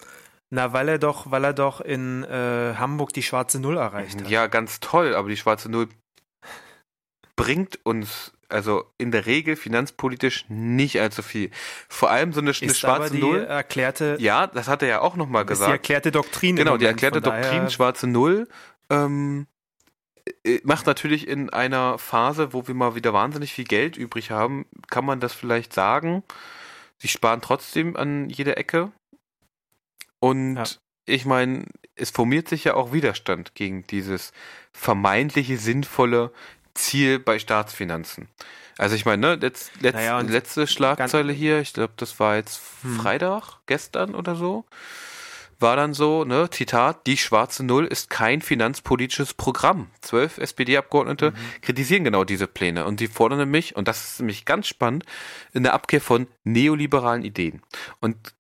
Speaker 2: Na, weil er doch, weil er doch in äh, Hamburg die schwarze Null erreicht hat.
Speaker 3: Ja, ganz toll, aber die schwarze Null bringt uns also in der Regel finanzpolitisch nicht allzu viel. Vor allem so eine, eine schwarze Null.
Speaker 2: Erklärte,
Speaker 3: ja, das hat er ja auch nochmal gesagt. Die
Speaker 2: erklärte Doktrin.
Speaker 3: Genau, die erklärte Doktrin, schwarze Null. Ähm, äh, macht natürlich in einer Phase, wo wir mal wieder wahnsinnig viel Geld übrig haben, kann man das vielleicht sagen. Sie sparen trotzdem an jeder Ecke. Und ja. ich meine, es formiert sich ja auch Widerstand gegen dieses vermeintliche sinnvolle Ziel bei Staatsfinanzen. Also ich meine, ne, letz, letz, naja, letzte Schlagzeile hier, ich glaube, das war jetzt hm. Freitag, gestern oder so, war dann so, ne, Zitat, die schwarze Null ist kein finanzpolitisches Programm. Zwölf SPD-Abgeordnete mhm. kritisieren genau diese Pläne und sie fordern nämlich, und das ist nämlich ganz spannend, in der Abkehr von neoliberalen Ideen. Und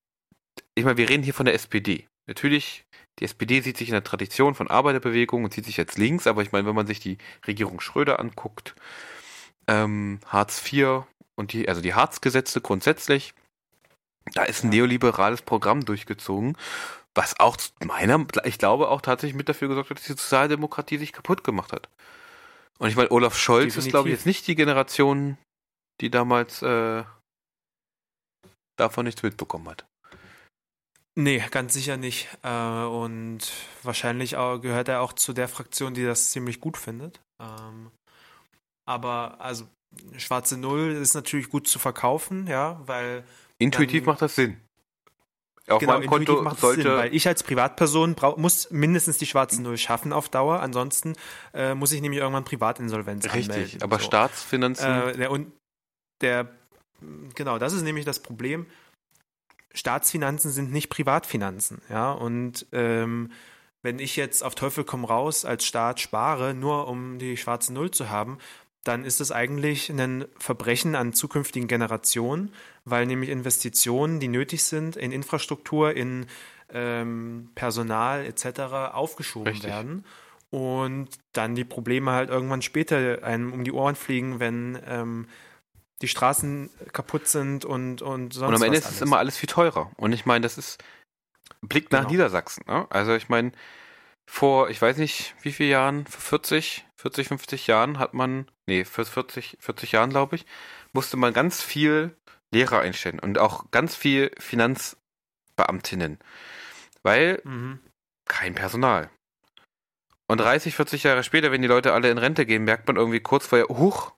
Speaker 3: ich meine, wir reden hier von der SPD. Natürlich die SPD sieht sich in der Tradition von Arbeiterbewegung und sieht sich jetzt links, aber ich meine, wenn man sich die Regierung Schröder anguckt, ähm, Hartz IV und die, also die Hartz-Gesetze grundsätzlich, da ist ein neoliberales Programm durchgezogen, was auch meiner, ich glaube, auch tatsächlich mit dafür gesorgt hat, dass die Sozialdemokratie sich kaputt gemacht hat. Und ich meine, Olaf Scholz Definitiv. ist, glaube ich, jetzt nicht die Generation, die damals äh, davon nichts mitbekommen hat.
Speaker 2: Nee, ganz sicher nicht. Äh, und wahrscheinlich gehört er auch zu der Fraktion, die das ziemlich gut findet. Ähm, aber also schwarze Null ist natürlich gut zu verkaufen, ja, weil.
Speaker 3: Intuitiv macht das Sinn. Auf
Speaker 2: genau,
Speaker 3: meinem Konto
Speaker 2: macht
Speaker 3: sollte.
Speaker 2: Sinn, weil ich als Privatperson brauch, muss mindestens die schwarze Null schaffen auf Dauer. Ansonsten äh, muss ich nämlich irgendwann Privatinsolvenz
Speaker 3: Richtig,
Speaker 2: anmelden.
Speaker 3: aber
Speaker 2: so.
Speaker 3: Staatsfinanzen.
Speaker 2: Äh, der, und der, genau, das ist nämlich das Problem. Staatsfinanzen sind nicht Privatfinanzen, ja. Und ähm, wenn ich jetzt auf Teufel komm raus als Staat spare, nur um die schwarze Null zu haben, dann ist es eigentlich ein Verbrechen an zukünftigen Generationen, weil nämlich Investitionen, die nötig sind in Infrastruktur, in ähm, Personal etc. aufgeschoben
Speaker 3: Richtig.
Speaker 2: werden und dann die Probleme halt irgendwann später einem um die Ohren fliegen, wenn ähm, die Straßen kaputt sind und, und sonst
Speaker 3: und am Ende ist es immer alles viel teurer. Und ich meine, das ist Blick nach
Speaker 2: Genau.
Speaker 3: Niedersachsen. Ne? Also ich meine, vor, ich weiß nicht, wie viele Jahren, vor 40, 40, 50 Jahren hat man, nee, für 40, 40 Jahren, glaube ich, musste man ganz viel Lehrer einstellen und auch ganz viel Finanzbeamtinnen. Weil
Speaker 2: Mhm.
Speaker 3: kein Personal. Und 30, 40 Jahre später, wenn die Leute alle in Rente gehen, merkt man irgendwie kurz vorher, huch,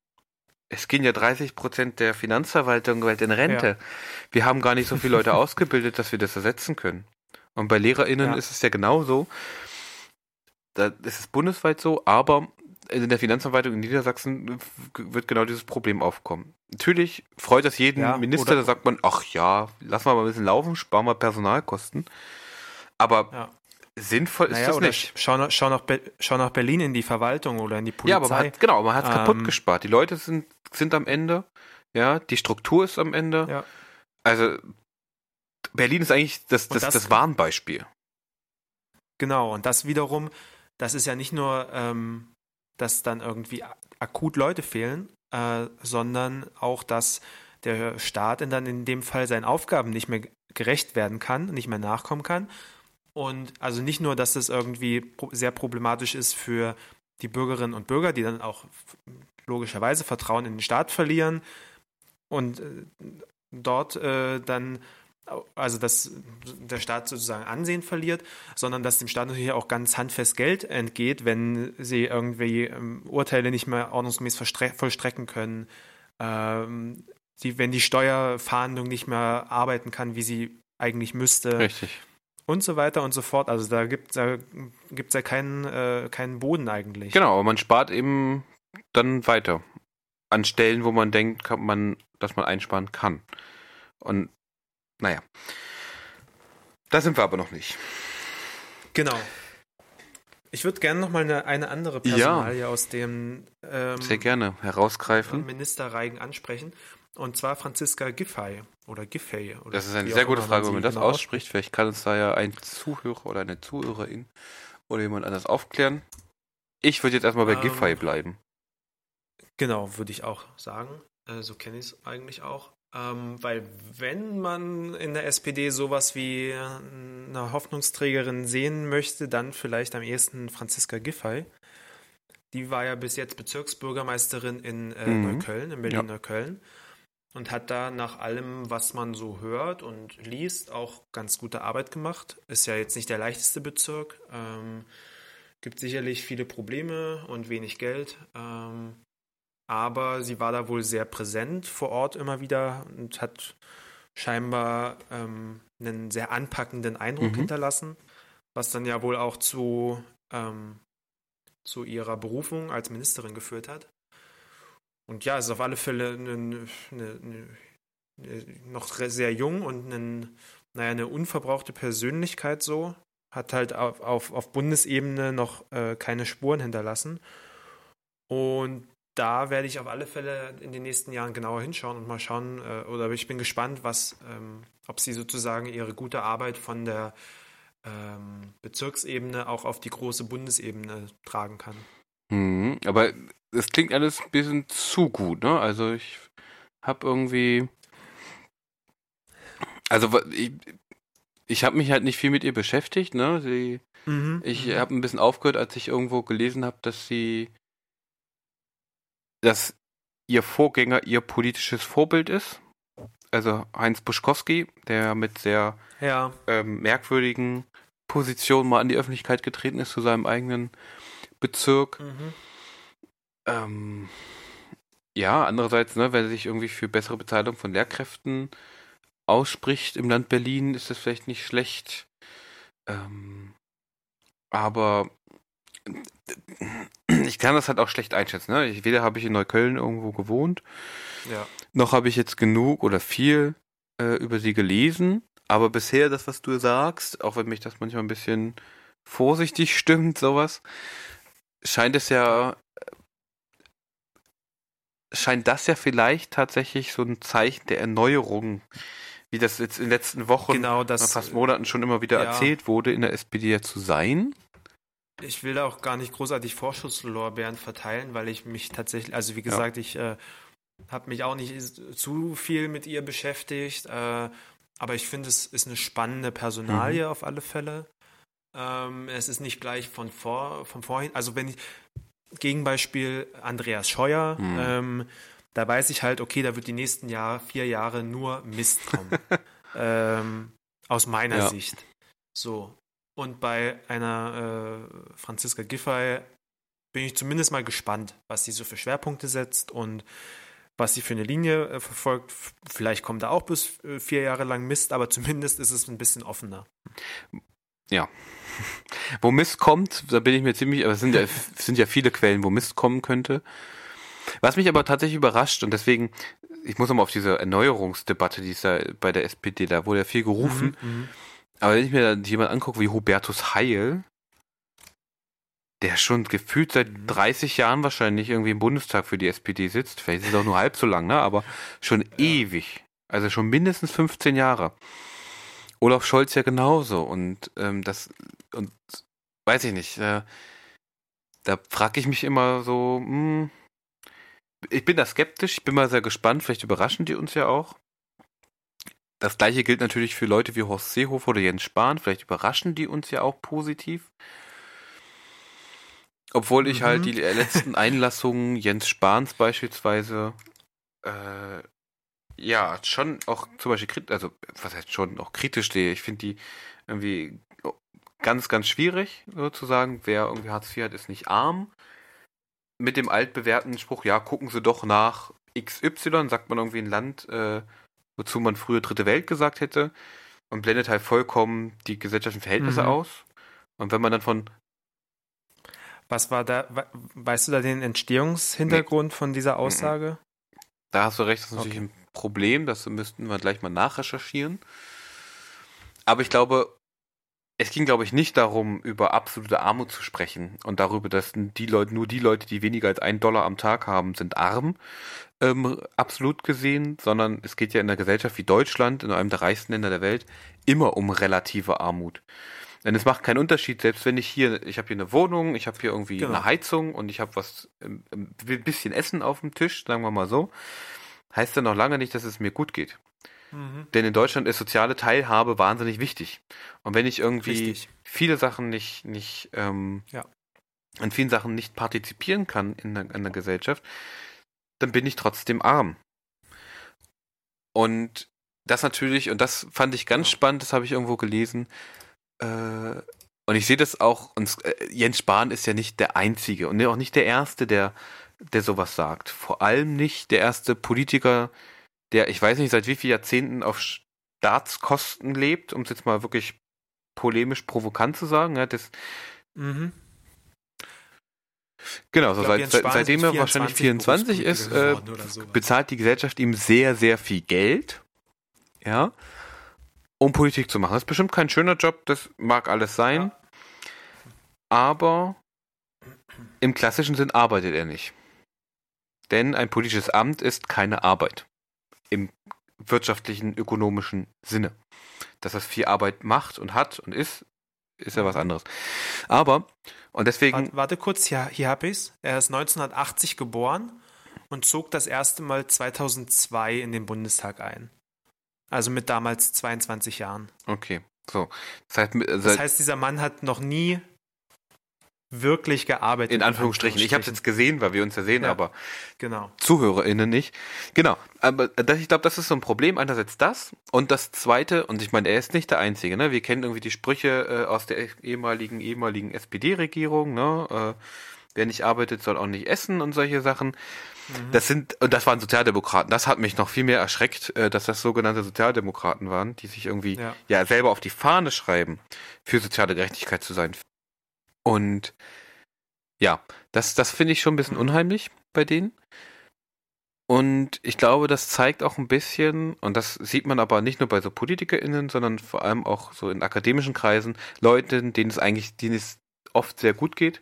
Speaker 3: es gehen ja 30 Prozent der Finanzverwaltung bald in Rente. Wir haben gar nicht so viele Leute ausgebildet, dass wir das ersetzen können. Und bei LehrerInnen
Speaker 2: Ja.
Speaker 3: ist es ja genauso. Da ist es bundesweit so, aber in der Finanzverwaltung in Niedersachsen wird genau dieses Problem aufkommen. Natürlich freut das jeden
Speaker 2: Ja,
Speaker 3: Minister, da sagt man, ach ja, lassen wir mal ein bisschen laufen, sparen wir Personalkosten. Aber
Speaker 2: Ja.
Speaker 3: sinnvoll ist
Speaker 2: Naja,
Speaker 3: das
Speaker 2: oder
Speaker 3: nicht.
Speaker 2: schau, nach, schau, nach schau nach Berlin in die Verwaltung oder in die Polizei.
Speaker 3: Ja, aber man hat, genau, man hat es kaputt
Speaker 2: Ähm,
Speaker 3: gespart. Die Leute sind, sind am Ende, ja, die Struktur ist am Ende.
Speaker 2: Ja.
Speaker 3: Also Berlin ist eigentlich das, das,
Speaker 2: das-
Speaker 3: das Warnbeispiel.
Speaker 2: Genau, und das wiederum, das ist ja nicht nur, ähm, dass dann irgendwie akut Leute fehlen, äh, sondern auch, dass der Staat in dann in dem Fall seinen Aufgaben nicht mehr gerecht werden kann, nicht mehr nachkommen kann. Und also nicht nur, dass das irgendwie pro sehr problematisch ist für die Bürgerinnen und Bürger, die dann auch logischerweise Vertrauen in den Staat verlieren und äh, dort äh, dann, also dass der Staat sozusagen Ansehen verliert, sondern dass dem Staat natürlich auch ganz handfest Geld entgeht, wenn sie irgendwie ähm, Urteile nicht mehr ordnungsgemäß vollstrecken können, ähm, die, wenn die Steuerfahndung nicht mehr arbeiten kann, wie sie eigentlich müsste
Speaker 3: Richtig.
Speaker 2: und so weiter und so fort. Also da gibt es da gibt's ja keinen, äh, keinen Boden eigentlich.
Speaker 3: Genau, aber man spart eben dann weiter. An Stellen, wo man denkt, man, dass man einsparen kann. Und naja. Da sind wir aber noch nicht.
Speaker 2: Genau. Ich würde gerne noch mal eine, eine andere
Speaker 3: Ja.
Speaker 2: Personalie aus dem ähm,
Speaker 3: Sehr gerne herausgreifen.
Speaker 2: Ministerreigen ansprechen. Und zwar Franziska Giffey oder Giffey. Oder
Speaker 3: Das ist eine sehr gute Frage, wenn man das
Speaker 2: genau
Speaker 3: ausspricht. Vielleicht kann uns da ja ein Zuhörer oder eine Zuhörerin oder jemand anders aufklären. Ich würde jetzt erstmal bei
Speaker 2: Ähm,
Speaker 3: Giffey bleiben.
Speaker 2: Genau, würde ich auch sagen. Äh, so kenne ich es eigentlich auch. Ähm, weil wenn man in der SPD sowas wie eine Hoffnungsträgerin sehen möchte, dann vielleicht am ehesten Franziska Giffey. Die war ja bis jetzt Bezirksbürgermeisterin in äh,
Speaker 3: Mhm.
Speaker 2: Neukölln, in Berlin-Neukölln. Und hat da nach allem, was man so hört und liest, auch ganz gute Arbeit gemacht. Ist ja jetzt nicht der leichteste Bezirk. Ähm, gibt sicherlich viele Probleme und wenig Geld. Ähm, aber sie war da wohl sehr präsent vor Ort immer wieder und hat scheinbar ähm, einen sehr anpackenden Eindruck
Speaker 3: Mhm.
Speaker 2: hinterlassen, was dann ja wohl auch zu, ähm, zu ihrer Berufung als Ministerin geführt hat. Und ja, es ist auf alle Fälle eine, eine, eine, noch sehr jung und einen, naja, eine unverbrauchte Persönlichkeit so. Hat halt auf, auf, auf Bundesebene noch äh, keine Spuren hinterlassen. Und da werde ich auf alle Fälle in den nächsten Jahren genauer hinschauen und mal schauen, äh, oder ich bin gespannt, was, ähm, ob sie sozusagen ihre gute Arbeit von der ähm, Bezirksebene auch auf die große Bundesebene tragen kann.
Speaker 3: Mhm, aber es klingt alles ein bisschen zu gut, ne? Also ich habe irgendwie. Also ich, ich habe mich halt nicht viel mit ihr beschäftigt, ne? Sie, ich
Speaker 2: Mhm.
Speaker 3: habe ein bisschen aufgehört, als ich irgendwo gelesen habe, dass sie, dass ihr Vorgänger ihr politisches Vorbild ist. also Heinz Buschkowski, der mit sehr
Speaker 2: Ja.
Speaker 3: ähm, merkwürdigen Positionen mal an die Öffentlichkeit getreten ist zu seinem eigenen Bezirk.
Speaker 2: Mhm.
Speaker 3: Ähm, ja, andererseits, ne, wenn er sich irgendwie für bessere Bezahlung von Lehrkräften ausspricht im Land Berlin, ist das vielleicht nicht schlecht. Ähm, aber ich kann das halt auch schlecht einschätzen. Ne? Ich, weder habe ich in Neukölln irgendwo gewohnt,
Speaker 2: Ja.
Speaker 3: noch habe ich jetzt genug oder viel äh, über sie gelesen. Aber bisher das, was du sagst, auch wenn mich das manchmal ein bisschen vorsichtig stimmt, sowas, scheint es ja, scheint das ja vielleicht tatsächlich so ein Zeichen der Erneuerung, wie das jetzt in den letzten Wochen,
Speaker 2: Genau,
Speaker 3: nach
Speaker 2: das.
Speaker 3: fast Monaten schon immer wieder
Speaker 2: ja.
Speaker 3: erzählt wurde, in der SPD ja zu sein.
Speaker 2: Ich will da auch gar nicht großartig Vorschusslorbeeren verteilen, weil ich mich tatsächlich, also wie gesagt, ich äh, habe mich auch nicht zu viel mit ihr beschäftigt, äh, aber ich finde, es ist eine spannende Personalie auf alle Fälle. Ähm, es ist nicht gleich von vor, von vorhin, also wenn ich, Gegenbeispiel Andreas Scheuer,
Speaker 3: Mhm.
Speaker 2: ähm, da weiß ich halt, okay, da wird die nächsten Jahr, vier Jahre nur Mist kommen. ähm, aus meiner
Speaker 3: Ja.
Speaker 2: Sicht. So. Und bei einer äh, Franziska Giffey bin ich zumindest mal gespannt, was sie so für Schwerpunkte setzt und was sie für eine Linie äh, verfolgt. Vielleicht kommt da auch bis äh, vier Jahre lang Mist, aber zumindest ist es ein bisschen offener.
Speaker 3: Wo Mist kommt, da bin ich mir ziemlich, aber es sind ja, es sind ja viele Quellen, wo Mist kommen könnte. Was mich aber tatsächlich überrascht und deswegen, ich muss nochmal auf diese Erneuerungsdebatte, die ist da bei der SPD, da wurde ja viel gerufen.
Speaker 2: Mhm.
Speaker 3: Aber wenn ich mir dann jemand angucke wie Hubertus Heil, der schon gefühlt seit
Speaker 2: Mhm.
Speaker 3: 30 Jahren wahrscheinlich irgendwie im Bundestag für die SPD sitzt, vielleicht ist es auch nur halb so lang, ne? aber schon ewig. Also schon mindestens 15 Jahre. Olaf Scholz ja genauso. Und ähm, das, und weiß ich nicht, äh, da frage ich mich immer so, hm, ich bin da skeptisch, ich bin mal sehr gespannt, vielleicht überraschen die uns ja auch. Das gleiche gilt natürlich für Leute wie Horst Seehofer oder Jens Spahn, vielleicht überraschen die uns ja auch positiv. Obwohl ich
Speaker 2: Mhm.
Speaker 3: halt die letzten Einlassungen Jens Spahns beispielsweise äh, ja schon auch zum Beispiel kritisch, also was heißt schon auch kritisch sehe. Ich finde die irgendwie ganz, ganz schwierig, sozusagen. Wer irgendwie Hartz IV hat, ist nicht arm. Mit dem altbewährten Spruch, ja, gucken Sie doch nach XY, sagt man irgendwie ein Land, äh, wozu man früher Dritte Welt gesagt hätte, und blendet halt vollkommen die gesellschaftlichen Verhältnisse
Speaker 2: Mhm.
Speaker 3: aus. Und wenn man dann von
Speaker 2: Was war da, we- weißt du da den Entstehungshintergrund von dieser Aussage?
Speaker 3: Da hast du recht, das ist natürlich
Speaker 2: Okay.
Speaker 3: ein Problem, das müssten wir gleich mal nachrecherchieren. Aber ich glaube, es ging, glaube ich, nicht darum, über absolute Armut zu sprechen und darüber, dass die Leute, nur die Leute, die weniger als einen Dollar am Tag haben, sind arm, ähm, absolut gesehen, sondern es geht ja in einer Gesellschaft wie Deutschland, in einem der reichsten Länder der Welt, immer um relative Armut. Denn es macht keinen Unterschied, selbst wenn ich hier, ich habe hier eine Wohnung, ich habe hier irgendwie
Speaker 2: Genau.
Speaker 3: eine Heizung und ich habe was, ähm, ein bisschen Essen auf dem Tisch, sagen wir mal so, heißt ja noch lange nicht, dass es mir gut geht.
Speaker 2: Mhm.
Speaker 3: Denn in Deutschland ist soziale Teilhabe wahnsinnig wichtig. Und wenn ich irgendwie
Speaker 2: Richtig.
Speaker 3: viele Sachen nicht, nicht, ähm,
Speaker 2: Ja.
Speaker 3: an vielen Sachen nicht partizipieren kann in der, in der Gesellschaft, dann bin ich trotzdem arm. Und das natürlich, und das fand ich ganz
Speaker 2: Ja.
Speaker 3: spannend, das habe ich irgendwo gelesen, äh, und ich sehe das auch, und äh, Jens Spahn ist ja nicht der Einzige und auch nicht der Erste, der, der sowas sagt. Vor allem nicht der erste Politiker, der, ich weiß nicht, seit wie vielen Jahrzehnten auf Staatskosten lebt, um es jetzt mal wirklich polemisch provokant zu sagen. Ja, das,
Speaker 2: Mhm.
Speaker 3: genau, so
Speaker 2: glaub,
Speaker 3: seit, seitdem er wahrscheinlich
Speaker 2: 24
Speaker 3: 24 ist, äh, bezahlt die Gesellschaft ihm sehr, sehr viel Geld. Ja. Um Politik zu machen. Das ist bestimmt kein schöner Job, das mag alles sein.
Speaker 2: Ja.
Speaker 3: Aber im klassischen Sinn arbeitet er nicht. Denn ein politisches Amt ist keine Arbeit. Im wirtschaftlichen, ökonomischen Sinne. Dass das viel Arbeit macht und hat und ist, ist ja was anderes. Aber, und deswegen,
Speaker 2: Warte, warte kurz, hier, hier habe ich es. Er ist 1980 geboren und zog das erste Mal 2002 in den Bundestag ein. Also mit damals 22 Jahren.
Speaker 3: okay, so. Das heißt,
Speaker 2: Das heißt, dieser Mann hat noch nie wirklich gearbeitet.
Speaker 3: In Anführungsstrichen. Ich habe es jetzt gesehen, weil wir uns ja sehen,
Speaker 2: Ja.
Speaker 3: aber
Speaker 2: Genau.
Speaker 3: ZuhörerInnen nicht. Genau. Aber das, ich glaube, das ist so ein Problem. Einerseits das. Und das zweite, und ich meine, er ist nicht der Einzige, ne? Wir kennen irgendwie die Sprüche äh, aus der ehemaligen, ehemaligen SPD-Regierung, ne? Äh, wer nicht arbeitet, soll auch nicht essen und solche Sachen. Das sind, und das waren Sozialdemokraten. Das hat mich noch viel mehr erschreckt, äh, dass das sogenannte Sozialdemokraten waren, die sich irgendwie
Speaker 2: Ja.
Speaker 3: ja selber auf die Fahne schreiben, für soziale Gerechtigkeit zu sein. Und ja, das, das finde ich schon ein bisschen unheimlich bei denen. Und ich glaube, das zeigt auch ein bisschen, und das sieht man aber nicht nur bei so PolitikerInnen, sondern vor allem auch so in akademischen Kreisen, Leuten, denen es eigentlich, denen es oft sehr gut geht,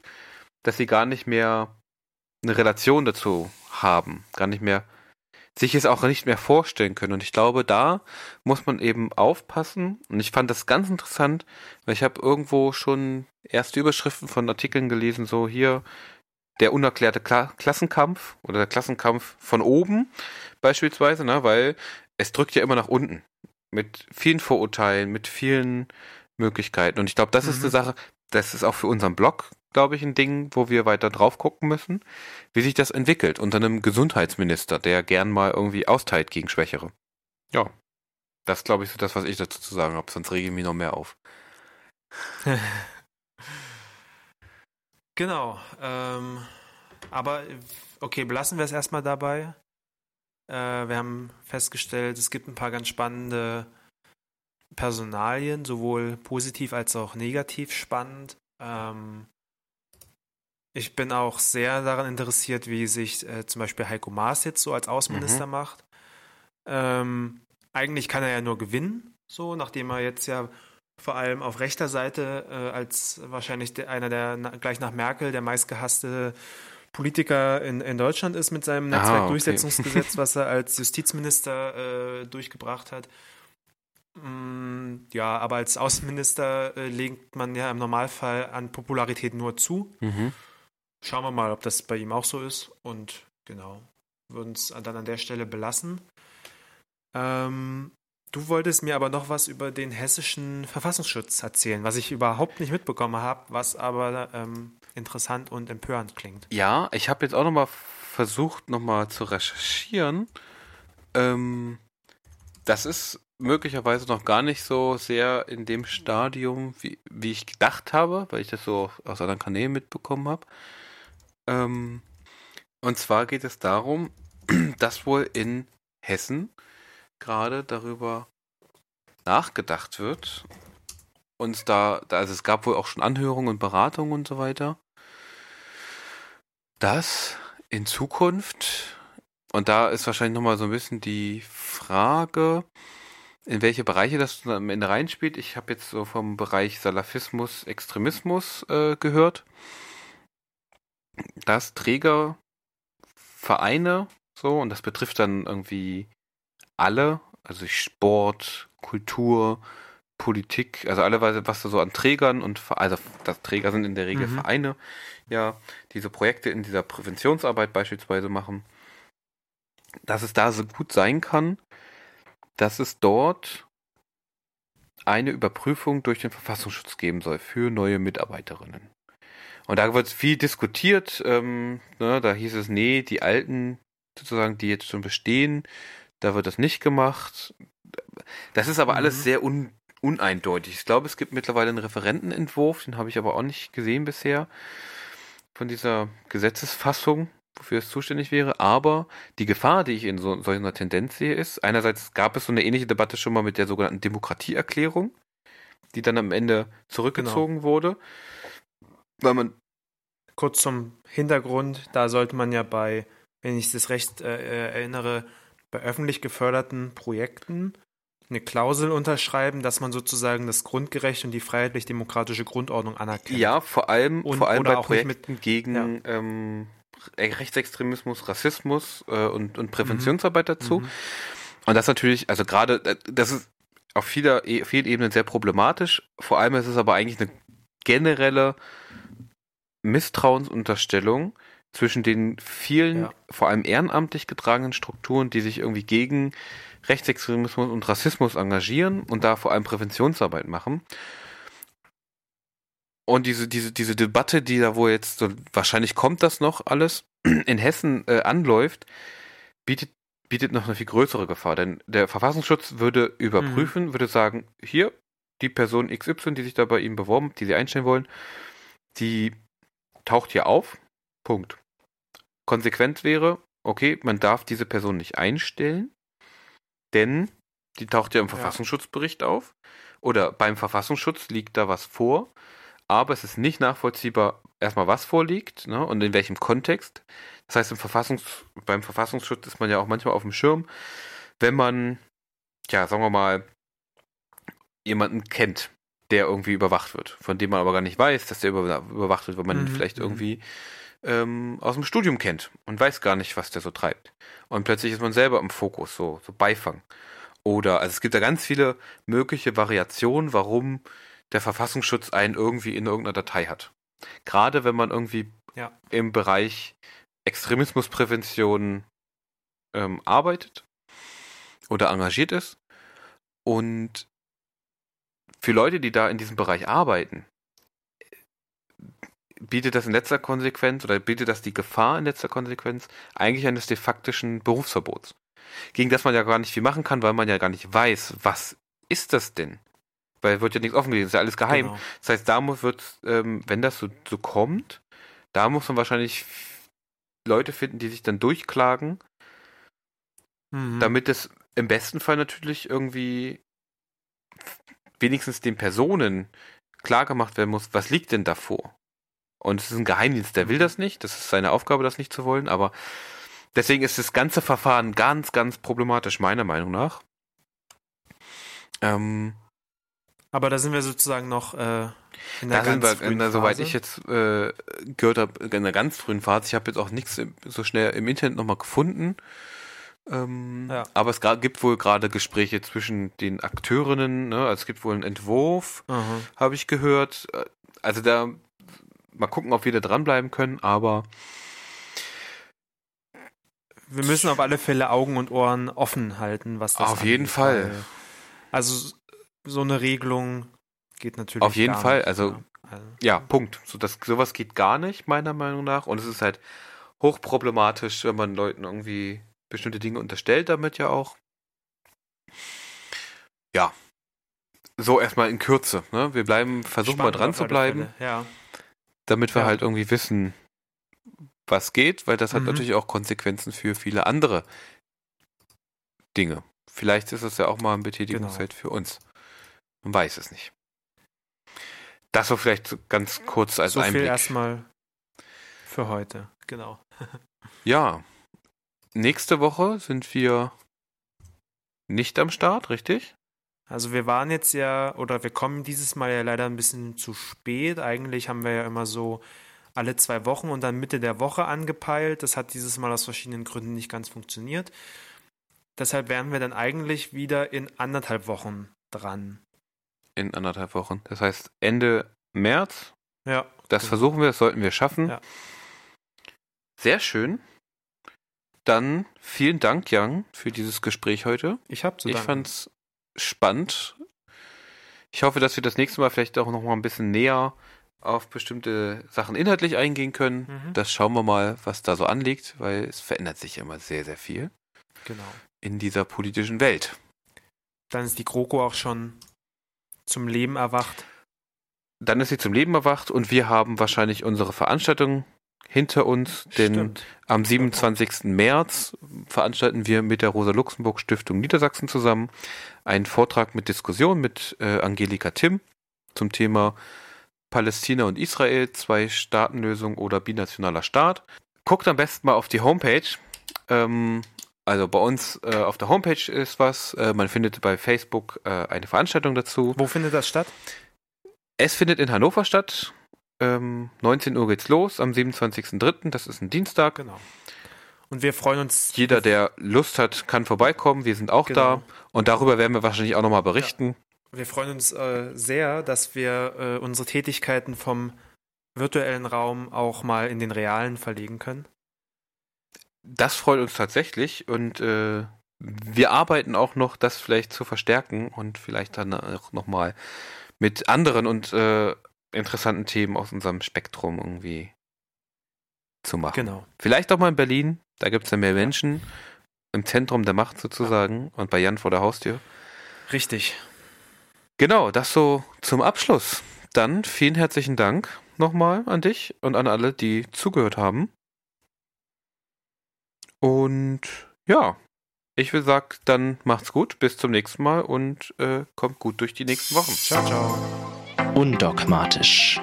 Speaker 3: dass sie gar nicht mehr eine Relation dazu haben, gar nicht mehr, sich es auch nicht mehr vorstellen können. Und ich glaube, da muss man eben aufpassen. Und ich fand das ganz interessant, weil ich habe irgendwo schon erste Überschriften von Artikeln gelesen, so hier der unerklärte Kla Klassenkampf oder der Klassenkampf von oben beispielsweise, ne, weil es drückt ja immer nach unten mit vielen Vorurteilen, mit vielen Möglichkeiten. Und ich glaube, das ist
Speaker 2: Mhm.
Speaker 3: eine Sache, das ist auch für unseren Blog, glaube ich, ein Ding, wo wir weiter drauf gucken müssen, wie sich das entwickelt unter einem Gesundheitsminister, der gern mal irgendwie austeilt gegen Schwächere. Ja. Das glaube ich so das, was ich dazu zu sagen habe, sonst rege ich mich noch mehr auf.
Speaker 2: Genau. Ähm, aber okay, belassen wir es erstmal dabei. Äh, wir haben festgestellt, es gibt ein paar ganz spannende Personalien, sowohl positiv als auch negativ spannend. Ähm, ich bin auch sehr daran interessiert, wie sich äh, zum Beispiel Heiko Maas jetzt so als Außenminister macht. Ähm, eigentlich kann er ja nur gewinnen, so, nachdem er jetzt ja vor allem auf rechter Seite äh, als wahrscheinlich der, einer der na, gleich nach Merkel der meistgehasste Politiker in, in Deutschland ist mit seinem
Speaker 3: Ah, okay.
Speaker 2: Netzwerkdurchsetzungsgesetz, was er als Justizminister äh, durchgebracht hat. Mm, ja, aber als Außenminister äh, legt man ja im Normalfall an Popularität nur zu.
Speaker 3: Mhm.
Speaker 2: Schauen wir mal, ob das bei ihm auch so ist. Und genau, würden es dann an der Stelle belassen. Ähm, du wolltest mir aber noch was über den hessischen Verfassungsschutz erzählen, was ich überhaupt nicht mitbekommen habe, was aber ähm, interessant und empörend klingt.
Speaker 3: Ja, ich habe jetzt auch nochmal versucht, nochmal zu recherchieren. Ähm, das ist möglicherweise noch gar nicht so sehr in dem Stadium, wie, wie ich gedacht habe, weil ich das so aus anderen Kanälen mitbekommen habe. Ähm, und zwar geht es darum, dass wohl in Hessen gerade darüber nachgedacht wird. Und da, also es gab wohl auch schon Anhörungen und Beratungen und so weiter, dass in Zukunft, und da ist wahrscheinlich nochmal so ein bisschen die Frage, in welche Bereiche das am Ende reinspielt. Ich habe jetzt so vom Bereich Salafismus, Extremismus äh, gehört, dass Trägervereine so, und das betrifft dann irgendwie alle, also Sport, Kultur, Politik, also alle, was da so an Trägern und also das Träger sind in der Regel
Speaker 2: Mhm.
Speaker 3: Vereine, ja, diese Projekte in dieser Präventionsarbeit beispielsweise machen, dass es da so gut sein kann, dass es dort eine Überprüfung durch den Verfassungsschutz geben soll für neue Mitarbeiterinnen. Und da wird viel diskutiert, ähm, ne, da hieß es, nee, die alten sozusagen, die jetzt schon bestehen, da wird das nicht gemacht. Das ist aber
Speaker 2: Mhm.
Speaker 3: alles sehr un uneindeutig. Ich glaube, es gibt mittlerweile einen Referentenentwurf, den habe ich aber auch nicht gesehen bisher, von dieser Gesetzesfassung, wofür es zuständig wäre. Aber die Gefahr, die ich in so, so einer Tendenz sehe, ist, einerseits gab es so eine ähnliche Debatte schon mal mit der sogenannten Demokratieerklärung, die dann am Ende zurückgezogen wurde, weil man
Speaker 2: Kurz zum Hintergrund, da sollte man ja bei, wenn ich das recht äh, erinnere, bei öffentlich geförderten Projekten eine Klausel unterschreiben, dass man sozusagen das Grundgerecht und die freiheitlich-demokratische Grundordnung anerkennt.
Speaker 3: Ja, vor allem,
Speaker 2: Und-
Speaker 3: vor allem bei Projekten gegen ähm, Re- Rechtsextremismus, Rassismus äh, und, und Präventionsarbeit dazu.
Speaker 2: Mhm.
Speaker 3: Und das natürlich, also gerade, äh, das ist auf vieler, e- vielen Ebenen sehr problematisch. Vor allem ist es aber eigentlich eine generelle Misstrauensunterstellung zwischen den vielen,
Speaker 2: Ja.
Speaker 3: vor allem ehrenamtlich getragenen Strukturen, die sich irgendwie gegen Rechtsextremismus und Rassismus engagieren und da vor allem Präventionsarbeit machen. Und diese, diese, diese Debatte, die da wo jetzt, so, wahrscheinlich kommt das noch alles, in Hessen äh, anläuft, bietet, bietet noch eine viel größere Gefahr. Denn der Verfassungsschutz würde überprüfen, mhm. würde sagen, hier, die Person XY, die sich da bei ihm beworben, die sie einstellen wollen, die taucht hier auf. Punkt. Konsequent wäre, okay, man darf diese Person nicht einstellen, denn die taucht ja im Verfassungsschutzbericht auf. Oder beim Verfassungsschutz liegt da was vor, aber es ist nicht nachvollziehbar, erstmal was vorliegt ne, und in welchem Kontext. Das heißt, im Verfassungs beim Verfassungsschutz ist man ja auch manchmal auf dem Schirm, wenn man, ja, sagen wir mal, jemanden kennt, der irgendwie überwacht wird, von dem man aber gar nicht weiß, dass der über, überwacht wird, weil man mhm. ihn vielleicht mhm. irgendwie ähm, aus dem Studium kennt und weiß gar nicht, was der so treibt. Und plötzlich ist man selber im Fokus, so, so Beifang. Oder, also es gibt da ganz viele mögliche Variationen, warum der Verfassungsschutz einen irgendwie in irgendeiner Datei hat. Gerade wenn man irgendwie ja. im Bereich Extremismusprävention ähm, arbeitet oder engagiert ist. Und für Leute, die da in diesem Bereich arbeiten, bietet das in letzter Konsequenz oder bietet das die Gefahr in letzter Konsequenz eigentlich eines de faktischen Berufsverbots. Gegen das man ja gar nicht viel machen kann, weil man ja gar nicht weiß, was ist das denn? Weil wird ja nichts offengelegt, ist ja alles geheim. Genau. Das heißt, da muss wird, ähm, wenn das so, so kommt, da muss man wahrscheinlich Leute finden, die sich dann durchklagen, mhm. damit es im besten Fall natürlich irgendwie wenigstens den Personen klar gemacht werden muss, was liegt denn davor? Und es ist ein Geheimdienst, der will das nicht, das ist seine Aufgabe, das nicht zu wollen, aber deswegen ist das ganze Verfahren ganz, ganz problematisch, meiner Meinung nach.
Speaker 2: Ähm, aber da sind wir sozusagen noch äh,
Speaker 3: in der da ganz sind wir, frühen in, Phase. Soweit ich jetzt äh, gehört habe, in der ganz frühen Phase. Ich habe jetzt auch nichts so schnell im Internet nochmal gefunden. Ähm, ja. Aber es gibt wohl gerade Gespräche zwischen den Akteurinnen. Ne? Also es gibt wohl einen Entwurf, habe ich gehört. Also da mal gucken, ob wir da dranbleiben können, aber
Speaker 2: wir müssen auf alle Fälle Augen und Ohren offen halten, was
Speaker 3: das Auf jeden Fall.
Speaker 2: Also so eine Regelung geht natürlich.
Speaker 3: Auf jeden Fall. Nicht, also, ja. also, ja, Punkt. So, das, sowas geht gar nicht, meiner Meinung nach. Und es ist halt hochproblematisch, wenn man Leuten irgendwie bestimmte Dinge unterstellt damit ja auch. Ja. So erstmal in Kürze. Ne? Wir bleiben, versuchen Spannend mal dran zu bleiben.
Speaker 2: Ja.
Speaker 3: Damit wir ja. halt irgendwie wissen, was geht, weil das mhm. hat natürlich auch Konsequenzen für viele andere Dinge. Vielleicht ist es ja auch mal ein Betätigungsfeld genau. für uns. Man weiß es nicht. Das so vielleicht ganz kurz als
Speaker 2: so
Speaker 3: Einblick.
Speaker 2: Viel erstmal für heute. Genau.
Speaker 3: ja, nächste Woche sind wir nicht am Start, richtig?
Speaker 2: Also wir waren jetzt ja, oder wir kommen dieses Mal ja leider ein bisschen zu spät. Eigentlich haben wir ja immer so alle zwei Wochen und dann Mitte der Woche angepeilt. Das hat dieses Mal aus verschiedenen Gründen nicht ganz funktioniert. Deshalb wären wir dann eigentlich wieder in anderthalb Wochen dran.
Speaker 3: In anderthalb Wochen. Das heißt Ende März.
Speaker 2: Ja.
Speaker 3: Das genau. versuchen wir, das sollten wir schaffen. Ja. Sehr schön. Dann vielen Dank, Jan, für dieses Gespräch heute.
Speaker 2: Ich habe zu
Speaker 3: Ich fand's spannend. Ich hoffe, dass wir das nächste Mal vielleicht auch noch mal ein bisschen näher auf bestimmte Sachen inhaltlich eingehen können. Mhm. Das schauen wir mal, was da so anliegt, weil es verändert sich immer sehr, sehr viel.
Speaker 2: Genau.
Speaker 3: In dieser politischen Welt.
Speaker 2: Dann ist die GroKo auch schon zum Leben erwacht.
Speaker 3: Dann ist sie zum Leben erwacht und wir haben wahrscheinlich unsere Veranstaltung hinter uns, denn Stimmt. am 27. März veranstalten wir mit der Rosa-Luxemburg-Stiftung Niedersachsen zusammen einen Vortrag mit Diskussion mit äh, Angelika Timm zum Thema Palästina und Israel, Zwei-Staaten-Lösung oder binationaler Staat. Guckt am besten mal auf die Homepage. Ähm, also bei uns äh, auf der Homepage ist was. Äh, man findet bei Facebook äh, eine Veranstaltung dazu.
Speaker 2: Wo findet das statt?
Speaker 3: Es findet in Hannover statt. Ähm, 19 Uhr geht's los am 27.03. Das ist ein Dienstag.
Speaker 2: Genau. Und wir freuen uns.
Speaker 3: Jeder, der Lust hat, kann vorbeikommen. Wir sind auch genau. da. Und darüber werden wir wahrscheinlich auch nochmal berichten.
Speaker 2: Ja. Wir freuen uns äh, sehr, dass wir äh, unsere Tätigkeiten vom virtuellen Raum auch mal in den realen verlegen können.
Speaker 3: Das freut uns tatsächlich und äh, wir arbeiten auch noch, das vielleicht zu verstärken und vielleicht dann auch nochmal mit anderen und äh, interessanten Themen aus unserem Spektrum irgendwie zu machen.
Speaker 2: Genau.
Speaker 3: Vielleicht auch mal in Berlin, da gibt es ja mehr Menschen im Zentrum der Macht sozusagen und bei Jan vor der Haustür.
Speaker 2: Richtig.
Speaker 3: Genau, das so zum Abschluss. Dann vielen herzlichen Dank nochmal an dich und an alle, die zugehört haben. Und ja, ich will sagen, dann macht's gut, bis zum nächsten Mal und äh, kommt gut durch die nächsten Wochen.
Speaker 2: Ciao, ciao.
Speaker 1: Undogmatisch.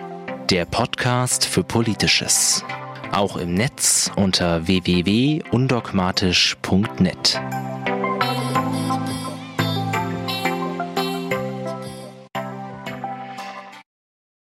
Speaker 1: Der Podcast für Politisches. Auch im Netz unter www.undogmatisch.net.